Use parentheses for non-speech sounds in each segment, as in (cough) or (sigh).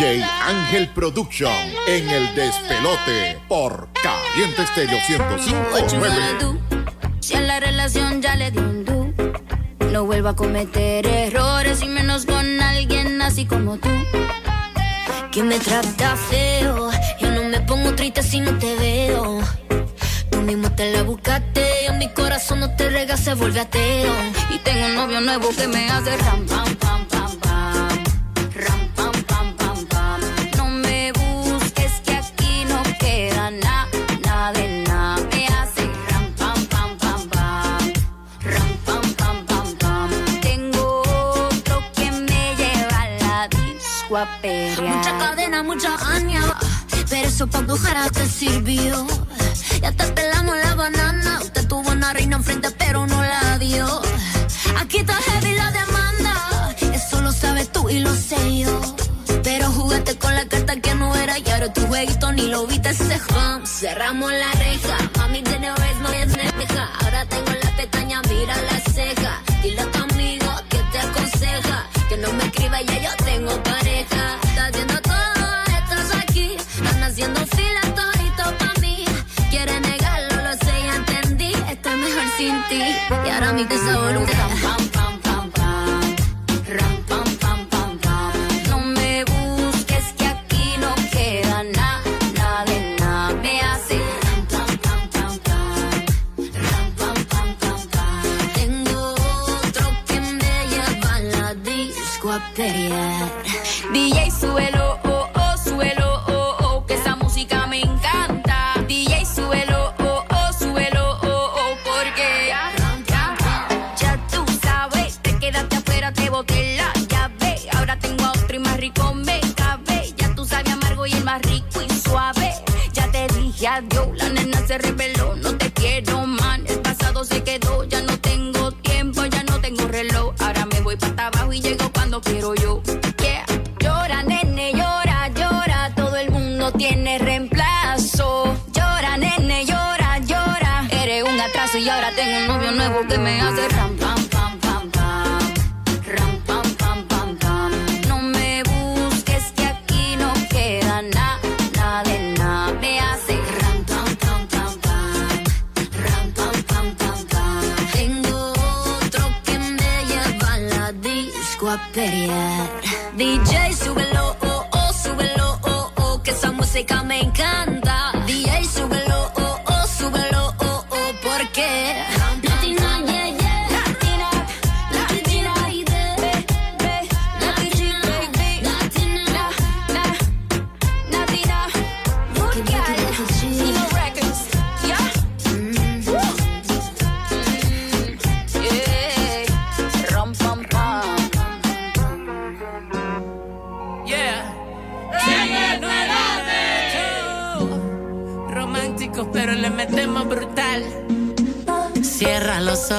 DJ Ángel Production en el despelote por Caliente Estéreo 105.9. Si a la relación ya le di un du, no vuelvo a cometer errores y menos con alguien así como tú. Que me trata feo, yo no me pongo triste si no te veo. Tú mismo te la buscaste, mi corazón no te rega, se vuelve ateo. Y tengo un novio nuevo que me hace ram, pam, pam. Mucha cadena, mucha aña. Pero eso pa' coger te sirvió. Ya te pelamos la banana. Usted tuvo una reina enfrente, pero no la dio. Aquí está heavy la demanda. Eso lo sabes tú y lo sé yo. Pero jugaste con la carta que no era y ahora tu jueguito ni lo viste ese hum. Cerramos la reja, mami tiene vez no es neja. Ahora tengo la pestaña, mira la y ahora mi tesoro ram, pam, pam, pam, tiene reemplazo. Llora, nene, llora, llora. Eres un atraso y ahora tengo un novio nuevo que me hace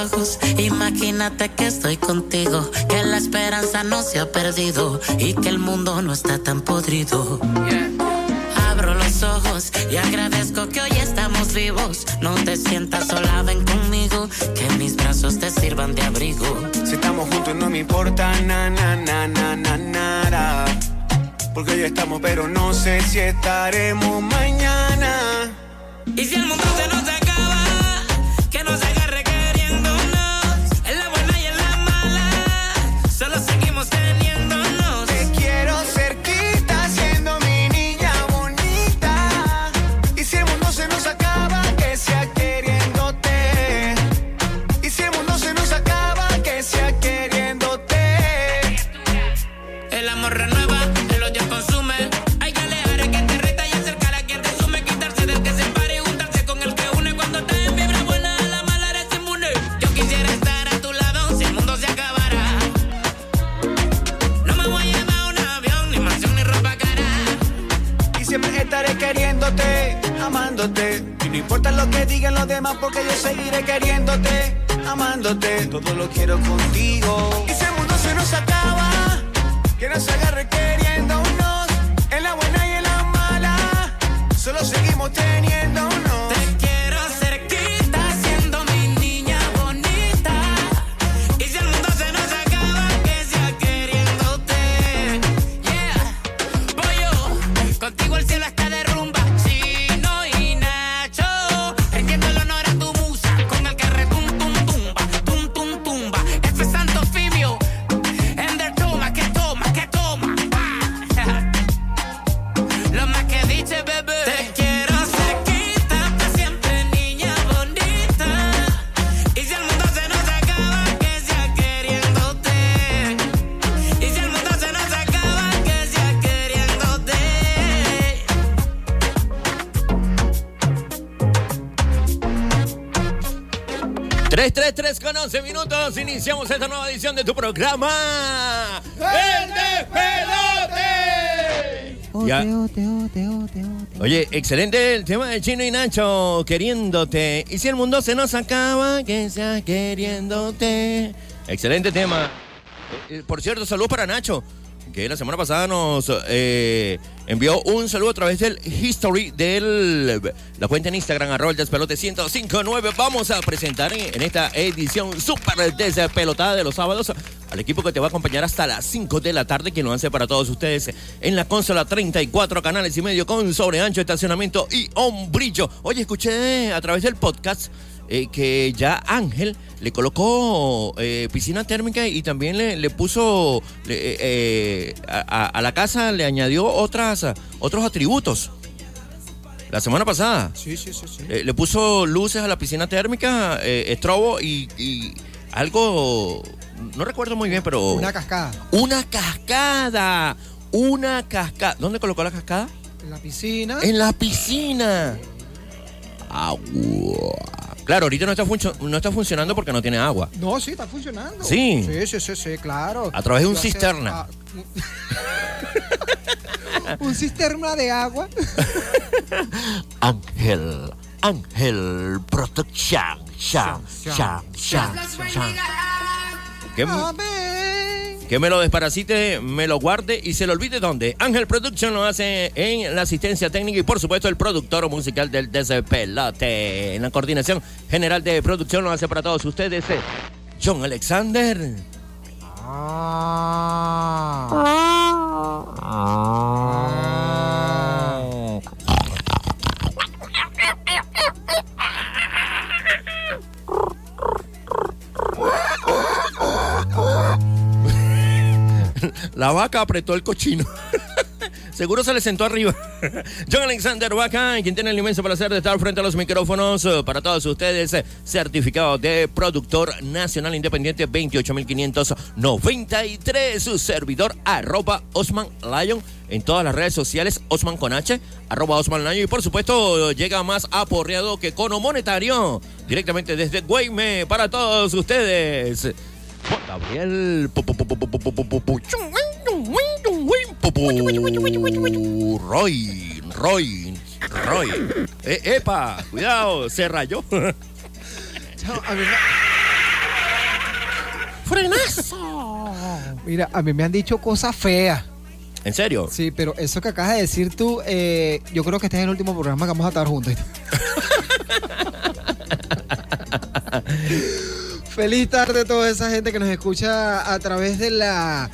ojos, imagínate que estoy contigo, que la esperanza no se ha perdido y que el mundo no está tan podrido. Abro los ojos y agradezco que hoy estamos vivos. No te sientas sola, ven conmigo, que mis brazos te sirvan de abrigo. Si estamos juntos no me importa na na na na na nada. Porque hoy estamos, pero no sé si estaremos mañana. Y si el mundo se nos Todo lo quiero contigo. Minutos. Iniciamos esta nueva edición de tu programa. ¡El Despelote! Ya. Oye, excelente el tema de Chino y Nacho, queriéndote. Y si el mundo se nos acaba, que sea queriéndote. Excelente tema. Eh, eh, por cierto, saludos para Nacho, que la semana pasada nos eh, envió un saludo a través del history de la cuenta en Instagram, arroba el despelote 1059. Vamos a presentar en, en esta edición súper despelotada de los sábados al equipo que te va a acompañar hasta las 5 de la tarde, que lo hace para todos ustedes en la consola 34 canales y medio con sobreancho, estacionamiento y hombrillo. Oye, escuché a través del podcast eh, que ya Ángel le colocó eh, piscina térmica y también le, le puso le- eh, a, la casa le añadió otras otros atributos. La semana pasada. Sí, sí, sí, sí. Le puso luces a la piscina térmica, estrobo y, y algo, no recuerdo muy bien, pero... Una cascada. Una cascada, una cascada. ¿Dónde colocó la cascada? En la piscina. En la piscina. Agua. Claro, ahorita no está, no está funcionando porque no tiene agua. No, sí, está funcionando. Sí. Sí, sí, sí, sí, claro. A través de un cisterna. ah, un- (laughs) un cisterna de agua. (laughs) Ángel, Ángel Protection. Sham, sham, sham, sham. Que, que me lo desparasite, me lo guarde y se lo olvide dónde. Ángel Production lo hace en la asistencia técnica y por supuesto el productor musical del Despelote. En la coordinación general de producción lo hace para todos ustedes eh, John Alexander. La vaca apretó el cochino. Seguro se le sentó arriba. John Alexander Vaca, quien tiene el inmenso placer de estar frente a los micrófonos eh, para todos ustedes, eh, certificado de productor nacional independiente 28593, su servidor arroba Osman en todas las redes sociales, Osman con arroba Osman y por supuesto llega más aporreado que cono monetario, directamente desde Guayme para todos ustedes. Gabriel. Roy, Roy, Roy. Eh, ¡Epa! Cuidado, se rayó. ¡Frenazo! Mira, a mí me han dicho cosas feas. ¿En serio? Sí, pero eso que acabas de decir tú, yo creo que este es el último programa que vamos a estar juntos. Feliz tarde a toda esa gente que nos escucha a través de la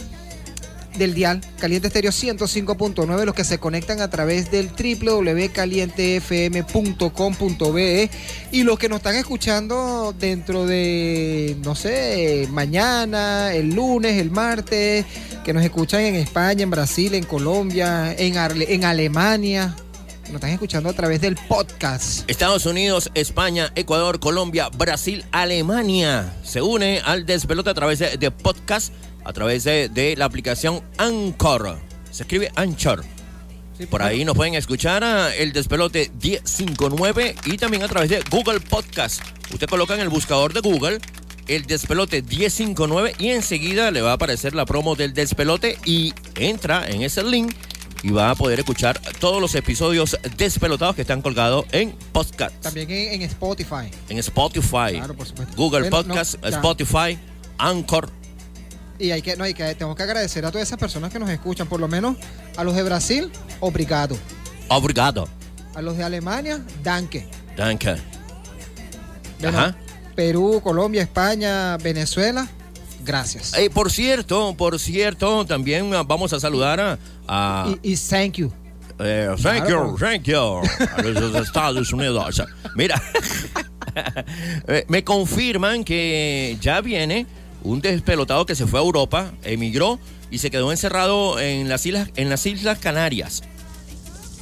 del dial Caliente Estéreo 105.9, los que se conectan a través del www.calientefm.com.be y los que nos están escuchando dentro de, no sé, mañana, el lunes, el martes, que nos escuchan en España, en Brasil, en Colombia, en, Alemania, nos están escuchando a través del podcast. Estados Unidos, España, Ecuador, Colombia, Brasil, Alemania. Se une al despelote a través de, de podcast, a través de, de la aplicación Anchor. Se escribe Anchor. Por ahí nos pueden escuchar a el despelote 1059 y también a través de Google Podcast. Usted coloca en el buscador de Google el despelote 1059 y enseguida le va a aparecer la promo del despelote y entra en ese link y va a poder escuchar todos los episodios despelotados que están colgados en podcast, También en, en Spotify. en Spotify, Claro, por supuesto. Google Podcast, no. Spotify, Anchor. Y hay que, no, hay que, tenemos que agradecer a todas esas personas que nos escuchan, por lo menos a los de Brasil, obrigado. Obrigado. A los de Alemania, danke. Danke. Bueno, Ajá. Perú, Colombia, España, Venezuela, gracias. Eh, por cierto, por cierto, también ah, vamos a saludar a, a- Y, y thank you. eh, thank Claro. you, thank you, a los Estados Unidos. Mira, (laughs) eh, me confirman que ya viene un despelotado que se fue a Europa, emigró y se quedó encerrado en las islas, en las islas Canarias.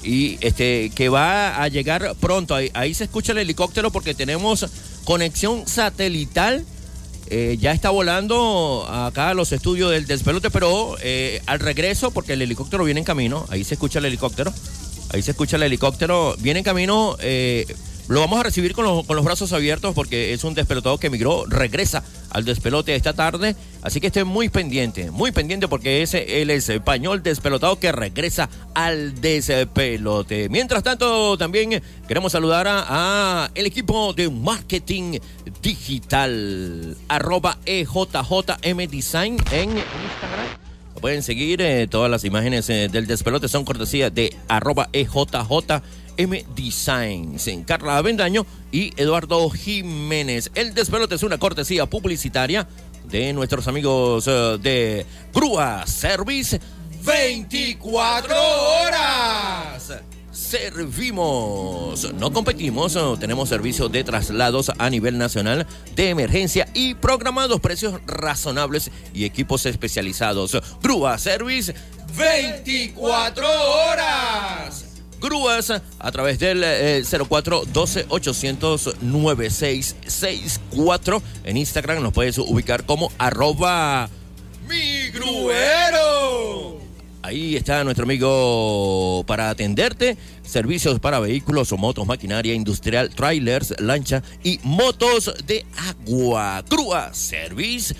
Y este que va a llegar pronto. Ahí, se escucha el helicóptero porque tenemos conexión satelital. Eh, ya está volando acá a los estudios del despelote, pero eh, al regreso, porque el helicóptero viene en camino, ahí se escucha el helicóptero, ahí se escucha el helicóptero, viene en camino, eh, lo vamos a recibir con, los- con los brazos abiertos porque es un despelotado que emigró, regresa al despelote esta tarde. Así que esté muy pendiente, muy pendiente porque es español despelotado que regresa al despelote. Mientras tanto, también queremos saludar a, el equipo de marketing digital, arroba EJJM Design en Instagram. Pueden seguir, eh, todas las imágenes eh, del despelote son cortesía de arroba E EJJM Designs en Carla Avendaño y Eduardo Jiménez. El despelote es una cortesía publicitaria de nuestros amigos eh, de Grúa Service 24 horas. Servimos, no competimos, no, tenemos servicio de traslados a nivel nacional de emergencia y programados, precios razonables y equipos especializados. Grúa Service 24 horas. Grúas a través del eh, 04 12 800 9664. En Instagram nos puedes ubicar como arroba mi gruero. Ahí está nuestro amigo para atenderte. Servicios para vehículos o motos, maquinaria industrial, trailers, lancha y motos de agua. Grúa Service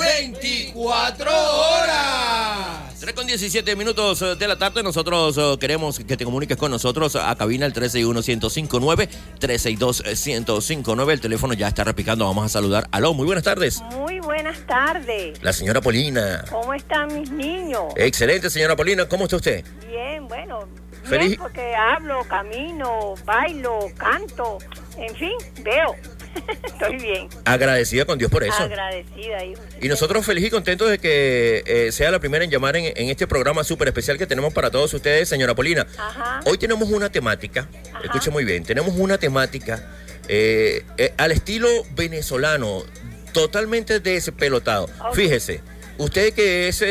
24 horas. 3 con 17 minutos eh, de la tarde. Nosotros eh, queremos que te comuniques con nosotros a cabina el 361-1059, 362-1059. El teléfono ya está repicando. Vamos a saludar. Aló, muy buenas tardes. Muy buenas tardes. La señora Polina. ¿Cómo están mis niños? Excelente, señora Polina. ¿Cómo está usted? Bien, bueno. Bien Feliz- porque hablo, camino, bailo, canto, en fin, veo. (laughs) Estoy bien. Agradecida con Dios por eso. Agradecida, hijo. Y nosotros feliz y contentos de que eh, sea la primera en llamar en, en este programa súper especial que tenemos para todos ustedes, señora Polina. Ajá. Hoy tenemos una temática, escuche muy bien, tenemos una temática eh, eh, al estilo venezolano, totalmente despelotado. Fíjese, usted que es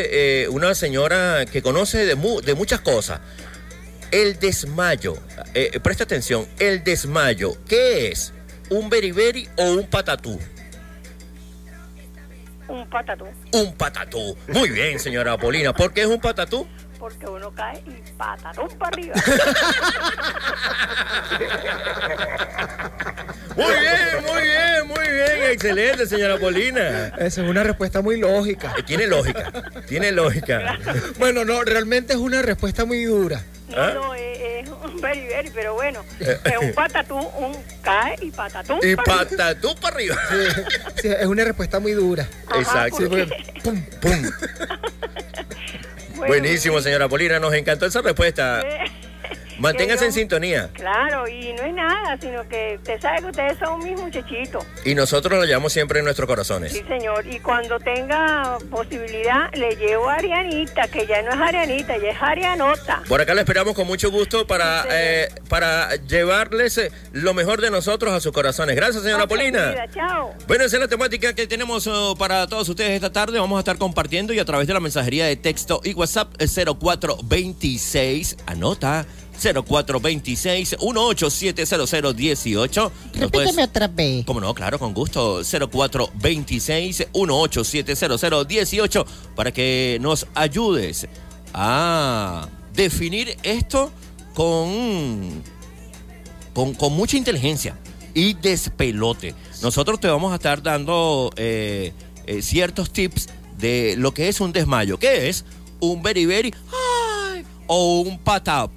una señora que conoce de, mu- de muchas cosas, el desmayo, presta atención, el desmayo, ¿qué es? ¿Un beriberi o un patatú? Un patatú. Un patatú. Muy bien, señora Polina. ¿Por qué es un patatú? Porque uno cae y patatú para arriba. (laughs) Muy bien, muy bien, muy bien. Excelente, señora Polina. Esa es una respuesta muy lógica. Eh, Tiene lógica, tiene lógica. Bueno, no, realmente es una respuesta muy dura. ¿Ah? No, no, es, es un beriberi, pero bueno. (laughs) Es un patatú, un cae y patatú. Y para patatú para arriba. Sí, es una respuesta muy dura. Exacto. Sí, porque- (laughs) pum. Pum. (laughs) Bueno, Buenísimo, señora Polina. Nos encantó esa respuesta. Eh, Manténgase en sintonía. Claro, y no es nada, sino que usted sabe que ustedes son mis muchachitos. Y nosotros lo llevamos siempre en nuestros corazones. Sí, señor. Y cuando tenga posibilidad, le llevo a Arianita, que ya no es Arianita, ya es Arianota. Por acá la esperamos con mucho gusto para, Sí, eh, para llevarles eh, lo mejor de nosotros a sus corazones. Gracias, señora Ok, Polina. Chao. Bueno, esa es la temática que tenemos oh, para todos ustedes esta tarde. Vamos a estar compartiendo y a través de la mensajería de texto y WhatsApp eh, 0426, anota 0426 1870018. Nos puedes- Repíteme otra vez. Como no, claro, con gusto. 0426 1870018 para que nos ayudes a definir esto con, con, con mucha inteligencia y despelote. Nosotros te vamos a estar dando eh, eh, ciertos tips de lo que es un desmayo. ¿Qué es? Un beriberi ay, o un pata.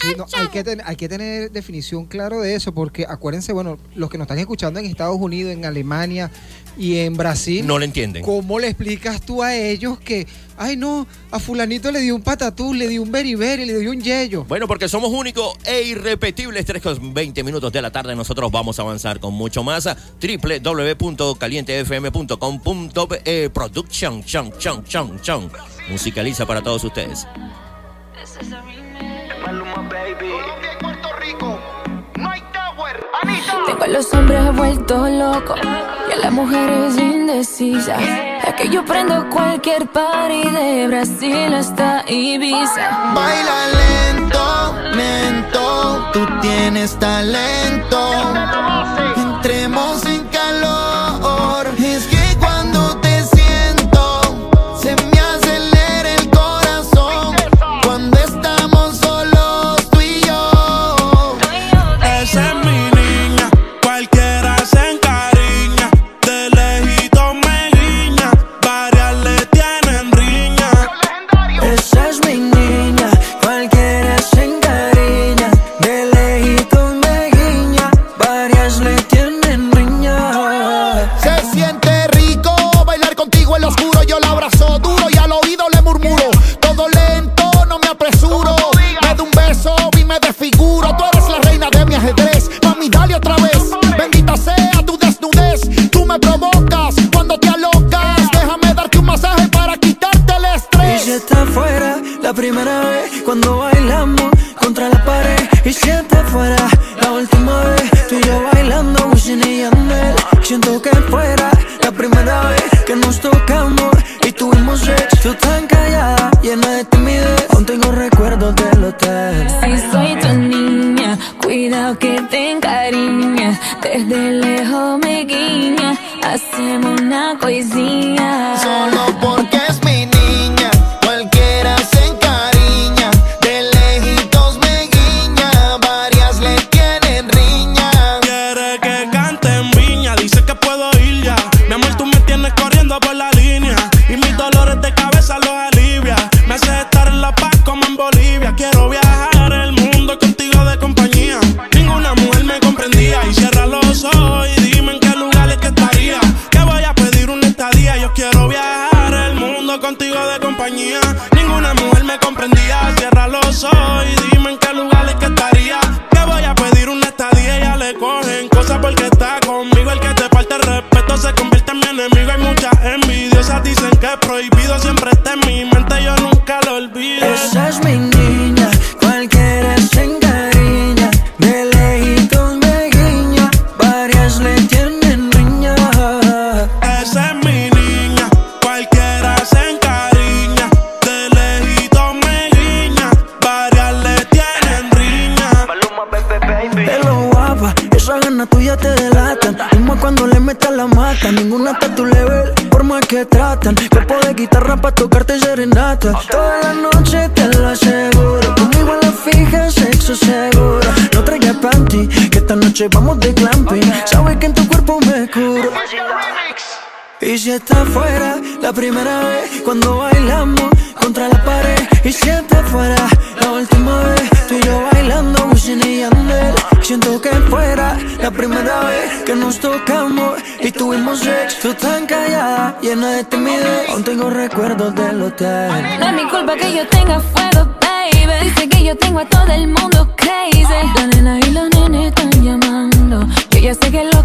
Sí, no, hay, que ten- hay que tener definición claro de eso, porque acuérdense, bueno, los que nos están escuchando en Estados Unidos, en Alemania y en Brasil, No lo entienden. ¿cómo le explicas tú a ellos que, ay no, a fulanito le dio un patatú, le dio un beriberi, le dio un yello? Bueno, porque somos únicos e irrepetibles. 3 con 20 minutos de la tarde. Nosotros vamos a avanzar con mucho más. www.calientefm.com.be eh, Musicaliza para todos ustedes. Tengo a los hombres vueltos locos y a las mujeres indecisas. Es que yo prendo cualquier party de Brasil hasta Ibiza. Baila lento, lento, tú tienes talento. el oscuro yo la abrazo. Aún tengo recuerdos del hotel. No es mi culpa que yo tenga fuego, baby. Dice que yo tengo a todo el mundo crazy. La nena y los nenes están llamando. Yo ya sé que lo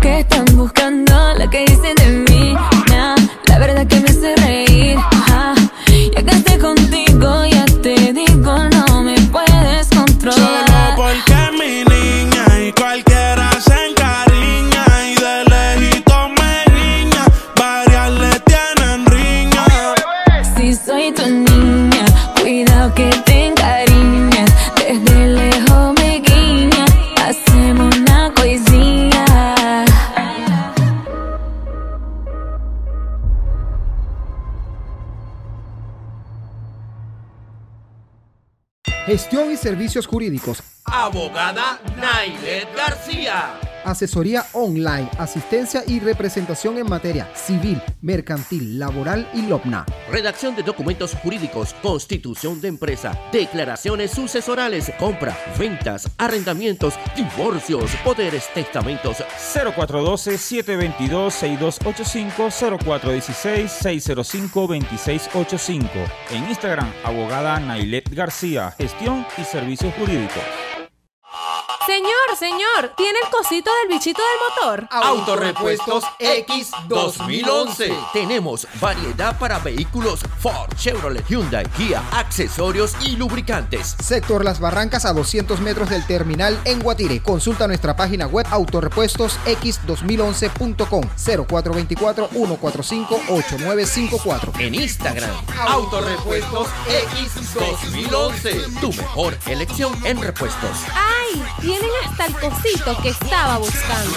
Gestión y servicios jurídicos. Abogada Nailet García. Asesoría online, asistencia y representación en materia civil, mercantil, laboral y LOPNA. Redacción de documentos jurídicos, constitución de empresa, declaraciones sucesorales, compra, ventas, arrendamientos, divorcios, poderes, testamentos. 0412-722-6285, 0416-605-2685. En Instagram, abogada Nailet García, gestión y servicios jurídicos. Señor, señor, ¿tiene el cosito del bichito del motor? Autorepuestos X 2011. Tenemos variedad para vehículos Ford, Chevrolet, Hyundai, Kia, accesorios y lubricantes. Sector Las Barrancas a 200 metros del terminal en Guatire. Consulta nuestra página web autorepuestosx2011.com 0424-145-8954. En Instagram, Autorepuestos X 2011. Tu mejor elección en repuestos. ¡Ay! Tienen hasta el cosito que estaba buscando.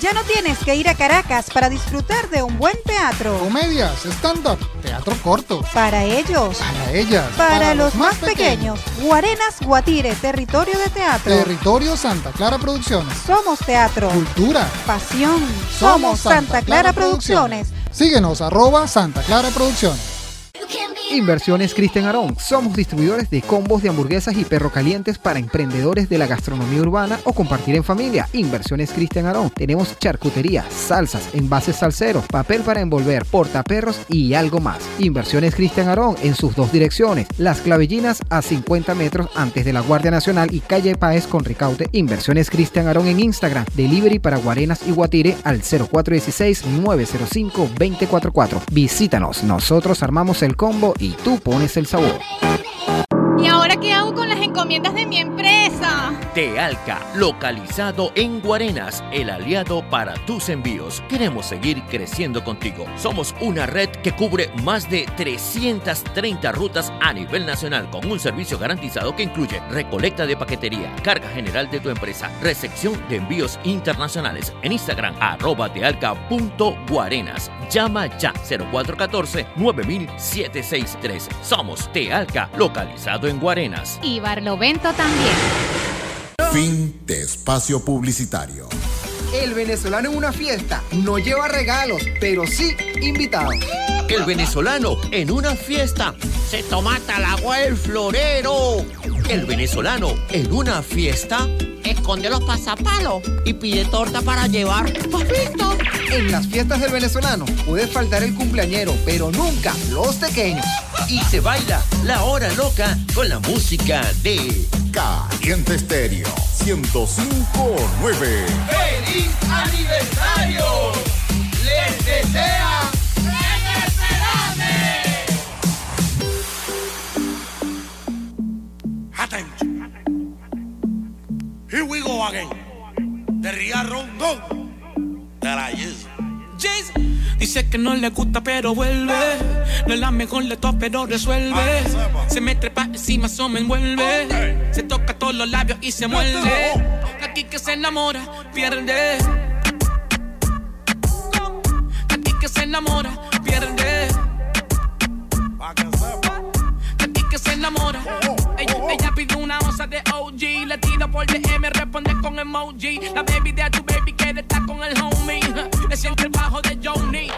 Ya no tienes que ir a Caracas para disfrutar de un buen teatro. Comedias, stand-up, teatro corto. Para ellos. Para ellas. Para, los, más pequeños. Guarenas Guatire, territorio de teatro. Territorio Santa Clara Producciones. Somos teatro. Cultura. Pasión. Somos Santa Clara Producciones. Síguenos arroba Santa Clara Producciones. Inversiones Cristian Arón. Somos distribuidores de combos de hamburguesas y perro calientes para emprendedores de la gastronomía urbana o compartir en familia. Inversiones Cristian Arón. Tenemos charcutería, salsas, envases salseros, papel para envolver, portaperros y algo más. Inversiones Cristian Arón en sus dos direcciones. Las clavellinas a 50 metros antes de la Guardia Nacional y calle Paez con Ricaute. Inversiones Cristian Arón en Instagram. Delivery para Guarenas y Guatire al 0416-905-244. Visítanos. Nosotros armamos el el combo y tú pones el sabor. ¿Y ahora qué hago con la encomiendas de mi empresa? Tealca, localizado en Guarenas, el aliado para tus envíos. Queremos seguir creciendo contigo. Somos una red que cubre más de 330 rutas a nivel nacional con un servicio garantizado que incluye recolecta de paquetería, carga general de tu empresa, recepción de envíos internacionales. En Instagram, arroba tealca.guarenas. Llama ya 0414-9763. Somos Tealca, localizado en Guarenas. Y Barlovento también. Fin de espacio publicitario. El venezolano en una fiesta no lleva regalos, pero sí invitados. El venezolano en una fiesta se toma hasta el agua del florero. El venezolano en una fiesta esconde los pasapalos y pide torta para llevar. ¡Papito! En las fiestas del venezolano puede faltar el cumpleañero, pero nunca los pequeños. y se baila la hora loca con la música de Caliente Estéreo 1059. ¡Feliz aniversario! ¡Les desea Attention. Here we go again. De Ría Rondón. De la Yes. Dice que no le gusta pero vuelve. No es la mejor de todas pero resuelve. Se me trepa encima, eso me envuelve. Se toca todos los labios y se muerde. Aquí que se enamora, pierde. Aquí que se enamora, pierde. Aquí que se enamora. Ella, ella pide una onza de OG. Le tiro por DM, responde con emoji. La baby de tu baby quiere estar con el homie. Le siente el bajo de Johnny.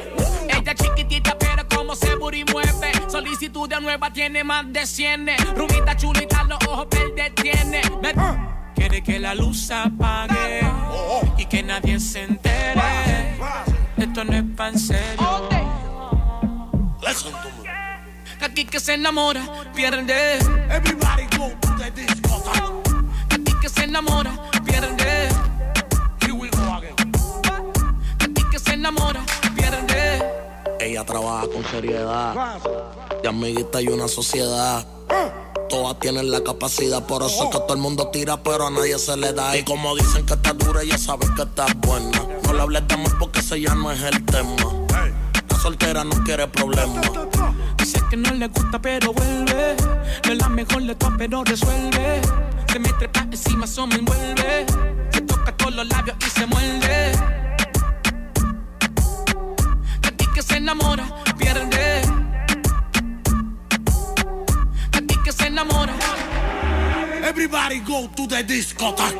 Ella chiquitita, pero como se booty mueve. Solicitud de nueva tiene más de 100. Rubita chulita, los ojos verdes tiene. Me- Quiere que la luz apague y que nadie se entere. Esto no es pan serio. Aquí que se enamora, pierde. Everybody go to the disco. Aquí que se enamora, pierde. Enamora, pierde. Ella trabaja con seriedad. De amiguita y una sociedad. Todas tienen la capacidad, por eso es que todo el mundo tira, pero a nadie se le da. Y como dicen que está dura, ella sabe que está buena. No le hables de amor porque ese ya no es el tema. La soltera no quiere problemas. Dice que no le gusta, pero vuelve. No es la mejor de todas, pero resuelve. Se me trepa encima, eso me envuelve. Se toca todos los labios y se muerde. Que se enamora, pierde. Aquí que se enamora. Everybody go to the discotheque.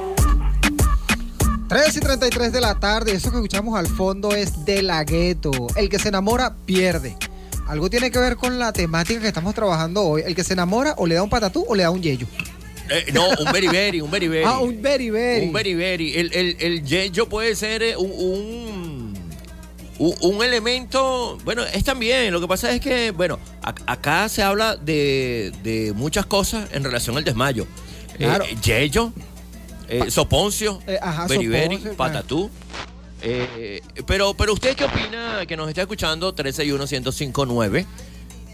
3 y 33 de la tarde, eso que escuchamos al fondo es de la gueto. El que se enamora pierde. Algo tiene que ver con la temática que estamos trabajando hoy. El que se enamora o le da un patatú o le da un yeyo. Eh, no, un beriberi, un beriberi. (laughs) Ah, un beriberi. Un beriberi. El, el, el yeyo puede ser eh, un, un, un- un elemento, bueno, es también, lo que pasa es que, bueno, ac- acá se habla de, de muchas cosas en relación al desmayo. Eh, Claro. eh, soponcio, Eh, ajá, beriberi, soponcio, patatú. Pero, pero usted qué opina que nos está escuchando 361-1059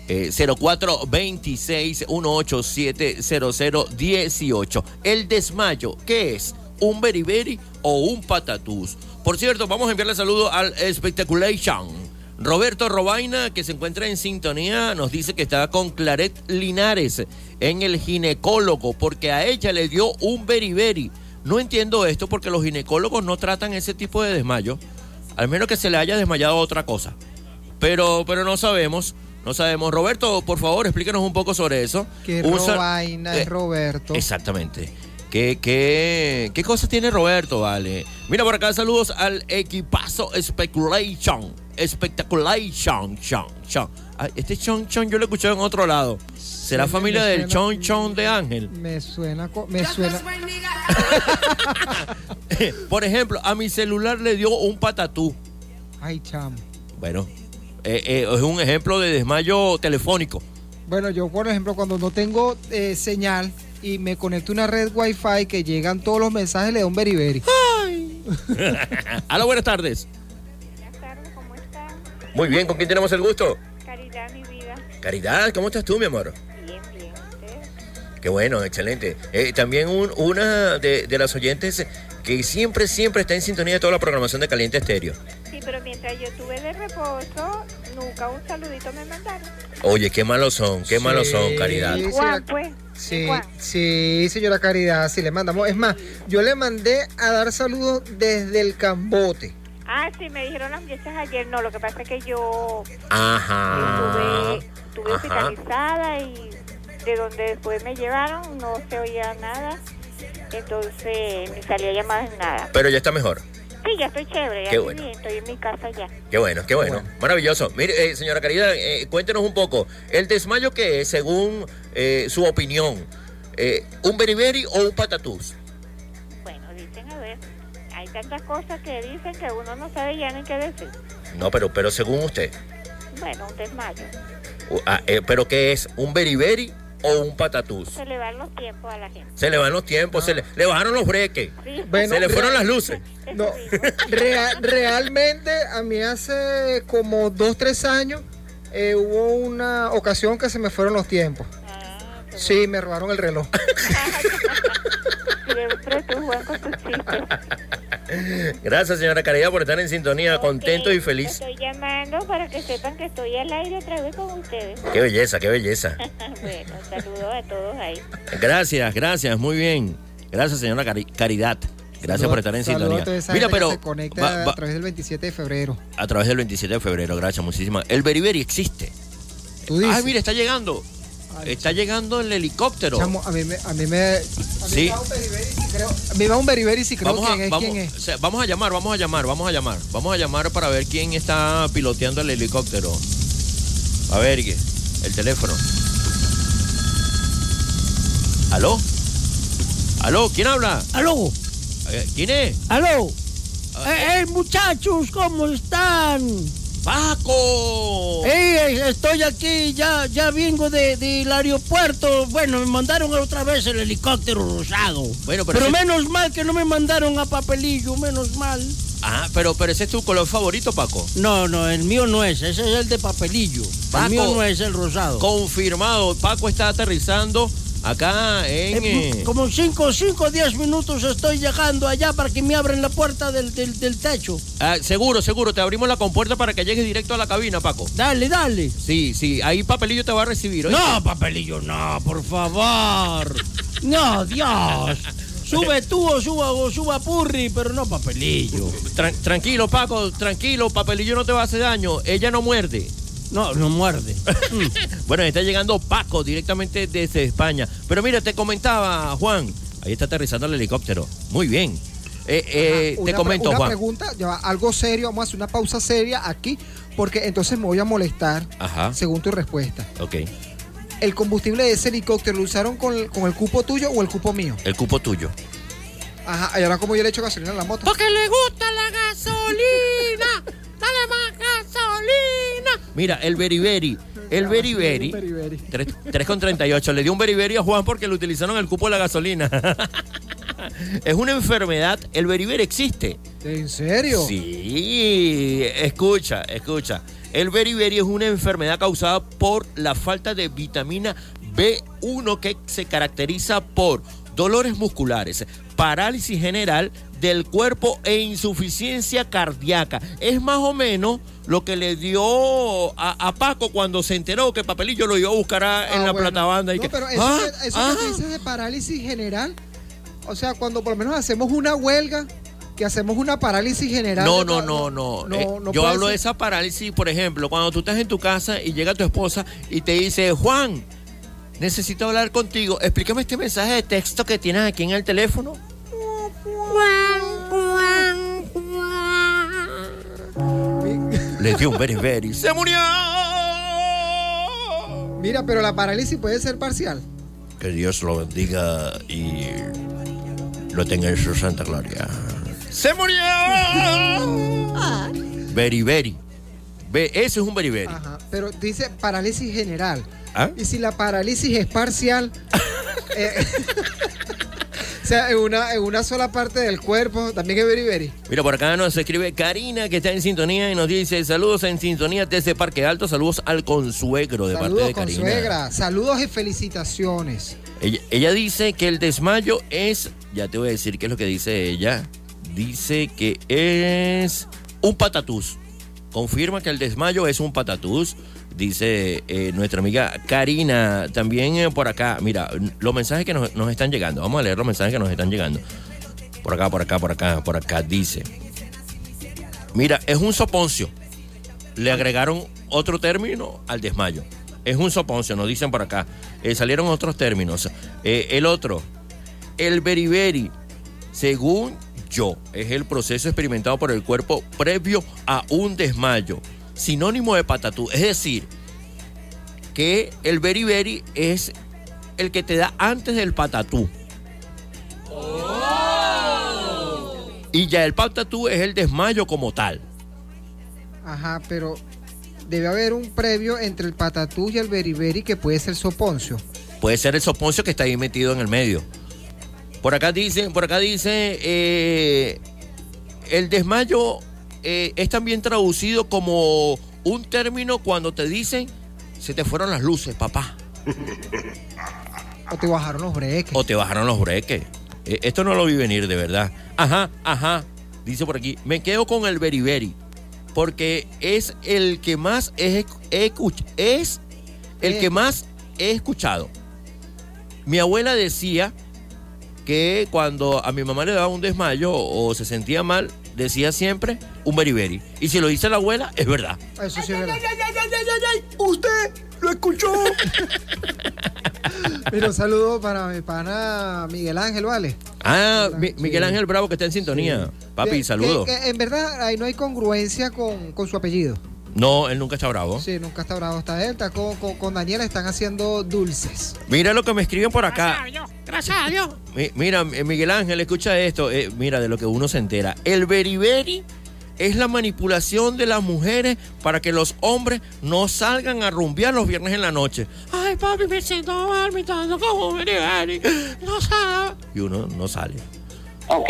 eh, 0426-1870018 El desmayo, ¿qué es? ¿Un beriberi o un patatús? Por cierto, vamos a enviarle saludo al Spectaculation. Roberto Robaina, que se encuentra en sintonía, nos dice que está con Claret Linares en el ginecólogo porque a ella le dio un beriberi. No entiendo esto porque los ginecólogos no tratan ese tipo de desmayo, al menos que se le haya desmayado otra cosa. Pero, pero no sabemos, no sabemos. Roberto, por favor, explícanos un poco sobre eso. Que Usa- vaina eh, es Roberto. Exactamente. ¿Qué, qué, ¿Qué cosas tiene Roberto, vale? Mira por acá, saludos al equipazo Speculation. Spectaculation. Chon, chon. Ah, Este chon chon yo lo he escuchado en otro lado. ¿Será me- familia me del chon chon de Ángel? Me suena, me suena. (laughs) Por ejemplo, a mi celular le dio un patatú. Ay, chamo. Bueno, eh, eh, es un ejemplo de desmayo telefónico. Bueno, yo por ejemplo cuando no tengo eh, señal y me conecto a una red wifi que llegan todos los mensajes le da un beriberi. Hola, (laughs) buenas tardes. Muy bien, ¿con quién tenemos el gusto? Caridad, mi vida. Caridad, ¿cómo estás tú, mi amor? Qué bueno, excelente. Eh, también un- una de, de las oyentes que siempre, siempre está en sintonía de toda la programación de Caliente Estéreo. Sí, pero mientras yo estuve de reposo, nunca un saludito me mandaron. Oye, qué malos son, qué malos son, Caridad. sí, Juan, pues. Sí, Juan. sí, señora Caridad, sí le mandamos. Es más, yo le mandé a dar saludos desde el Cambote. Ah, sí, me dijeron las muchachas ayer. No, lo que pasa es que yo Ajá. estuve, estuve Ajá. hospitalizada y de donde después me llevaron no se oía nada. Entonces ni salía llamadas ni nada. Pero ya está mejor. Sí, ya estoy chévere, ya Qué estoy bueno. bien, estoy en mi casa ya. Qué bueno, qué bueno. Maravilloso. Mire, eh, señora Caridad, eh, cuéntenos un poco. ¿El desmayo qué es, según eh, su opinión? Eh, ¿Un beriberi o un patatús? Bueno, dicen, a ver, hay tantas cosas que dicen que uno no sabe ya ni qué decir. No, pero, pero según usted. Bueno, un desmayo. Uh, ah, eh, ¿Pero qué es? ¿Un beriberi o un patatús? Se le van los tiempos a la gente. Se le van los tiempos, se le, le bajaron los breques. Sí. se le fueron las luces. No, realmente a mí hace como dos, tres años eh, hubo una ocasión que se me fueron los tiempos. Sí, me robaron el reloj. Siempre tú Juan con tus chistes. Gracias, señora Caridad, por estar en sintonía, contento y feliz. Estoy llamando para que sepan que estoy al aire otra vez con ustedes. Qué belleza, qué belleza. (laughs) bueno, saludos a todos ahí. Gracias, gracias, muy bien. Gracias, señora Cari- Caridad. Gracias por estar en sintonía. Mira, pero se conecta va- va- a través del 27 de febrero. a través del 27 de febrero, gracias, muchísimas. El beriberi existe. Tú dices. Ay, mira, está llegando. Está llegando el helicóptero. Chamo, a mí me, a mí me, a mí Sí. me va un beriberi si creo, a mí me va un beriberi si creo Vamos a, quién es, vamos, quién es. o sea, vamos a llamar, vamos a llamar, vamos a llamar. Vamos a llamar para ver quién está piloteando el helicóptero. A ver, el teléfono. ¿Aló? ¿Aló? ¿Quién habla? ¿Aló? Eh, ¿Quién es? ¿Aló? Eh, eh, muchachos, ¿cómo están? ¡Paco! Eh, estoy aquí, ya, ya vengo de- del aeropuerto. Bueno, me mandaron otra vez el helicóptero rosado. Bueno, pero pero ese- menos mal que no me mandaron a papelillo, menos mal. Ah, pero, pero ese es tu color favorito, Paco. No, no, el mío no es, ese es el de papelillo. Paco, el mío no es el rosado. Confirmado. Paco está aterrizando acá en. Eh, eh, como 5 o 10 minutos estoy llegando allá para que me abran la puerta del, del, del techo. ah, seguro, seguro. Te abrimos la compuerta para que llegues directo a la cabina, Paco. Dale, dale. Sí, sí. Ahí Papelillo te va a recibir. ¿oíste? No, papelillo, no, por favor. (laughs) No, Dios. Sube tú o suba, o suba Purri, pero no papelillo. Tran- tranquilo, Paco, tranquilo. Papelillo no te va a hacer daño. Ella no muerde. No, no muerde. (laughs) bueno, está llegando Paco directamente desde España. Pero mira, te comentaba, Juan. Ahí está aterrizando el helicóptero. Muy bien. Eh, eh, Una te comento, una Juan. pregunta, ya algo serio, vamos a hacer una pausa seria aquí, porque entonces me voy a molestar Ajá. según tu respuesta. Ok. ¿El combustible de ese helicóptero lo usaron con el, con el cupo tuyo o el cupo mío? El cupo tuyo. Ajá, y ahora como yo le echo gasolina a la moto. Porque le gusta la gasolina. (laughs) Dale más gasolina. Mira, el beriberi. El beriberi. 3 con 38. Le dio un beriberi a Juan porque le utilizaron el cupo de la gasolina. (laughs) es una enfermedad. El beriberi existe. ¿En serio? Sí, escucha, escucha. El beriberi es una enfermedad causada por la falta de vitamina B1 que se caracteriza por dolores musculares, parálisis general del cuerpo e insuficiencia cardíaca. Es más o menos lo que le dio a, a Paco cuando se enteró que Papelillo lo iba a buscar a- en Ah, la bueno. platabanda. Y No, que, pero eso, "Ah, que- eso ah". que tú dices de parálisis general, o sea, cuando por lo menos hacemos una huelga, que hacemos una parálisis general. No, no, no, no. no, Eh, no yo hablo ser. de esa parálisis, por ejemplo, cuando tú estás en tu casa y llega tu esposa y te dice, Juan, necesito hablar contigo. Explícame este mensaje de texto que tienes aquí en el teléfono. Le dio un very. ¡Se murió! Mira, pero la parálisis puede ser parcial. Que Dios lo bendiga y lo tenga en su santa gloria. ¡Se murió! Very. Ve, ese es un very. Ajá, pero dice parálisis general. ¿Ah? Y si la parálisis es parcial, (laughs) eh, (laughs) O sea, en una, en una sola parte del cuerpo, también es beriberi. Mira, por acá nos escribe Karina, que está en sintonía y nos dice: Saludos en sintonía desde Parque Alto. Saludos al consuegro de parte de Karina. suegra. Saludos y felicitaciones. Ella, ella dice que el desmayo es. Ya te voy a decir qué es lo que dice ella. Dice que es un patatús. Confirma que el desmayo es un patatús. Dice eh, nuestra amiga Karina. También eh, por acá. Mira, los mensajes que nos, nos están llegando. Vamos a leer los mensajes que nos están llegando. Por acá, por acá, por acá, por acá. Dice. Mira, es un soponcio. Le agregaron otro término al desmayo. Es un soponcio, nos dicen por acá. Eh, salieron otros términos. El otro, el beriberi, según yo, es el proceso experimentado por el cuerpo previo a un desmayo. Sinónimo de patatú. Es decir, que el beriberi es el que te da antes del patatú. Y ya el patatú es el desmayo como tal. Ajá, pero debe haber un previo entre el patatú y el beriberi que puede ser soponcio. Puede ser el soponcio que está ahí metido en el medio. Por acá dice, por acá dice, eh, el desmayo eh, es también traducido como un término cuando te dicen, se te fueron las luces, papá. O te bajaron los breques. O te bajaron los breques. Eh, esto no lo vi venir, de verdad. Ajá, ajá. Dice por aquí, me quedo con el beriberi. Porque es el que más escuch- es el que más he escuchado. Mi abuela decía que cuando a mi mamá le daba un desmayo o se sentía mal, decía siempre un beriberi. Y si lo dice la abuela, es verdad. Eso sí es verdad. Usted lo escuchó. (laughs) Mira, un saludo para mi pana Miguel Ángel, ¿vale? Ah, Mi- Miguel Ángel Bravo que está en sintonía. Papi, saludo. que- que en verdad, ahí no hay congruencia con, con su apellido. No, él nunca está bravo. Sí, nunca está bravo. Está él, está con, con, con Daniela, están haciendo dulces. Mira lo que me escriben por acá. Gracias a Dios. Mi- Mira, eh, Miguel Ángel, escucha esto. eh, mira, de lo que uno se entera. El beriberi es la manipulación de las mujeres para que los hombres no salgan a rumbear los viernes en la noche. Ay, papi, me siento mal, me dando como un beriberi. No sabe. Y uno no sale. Ok.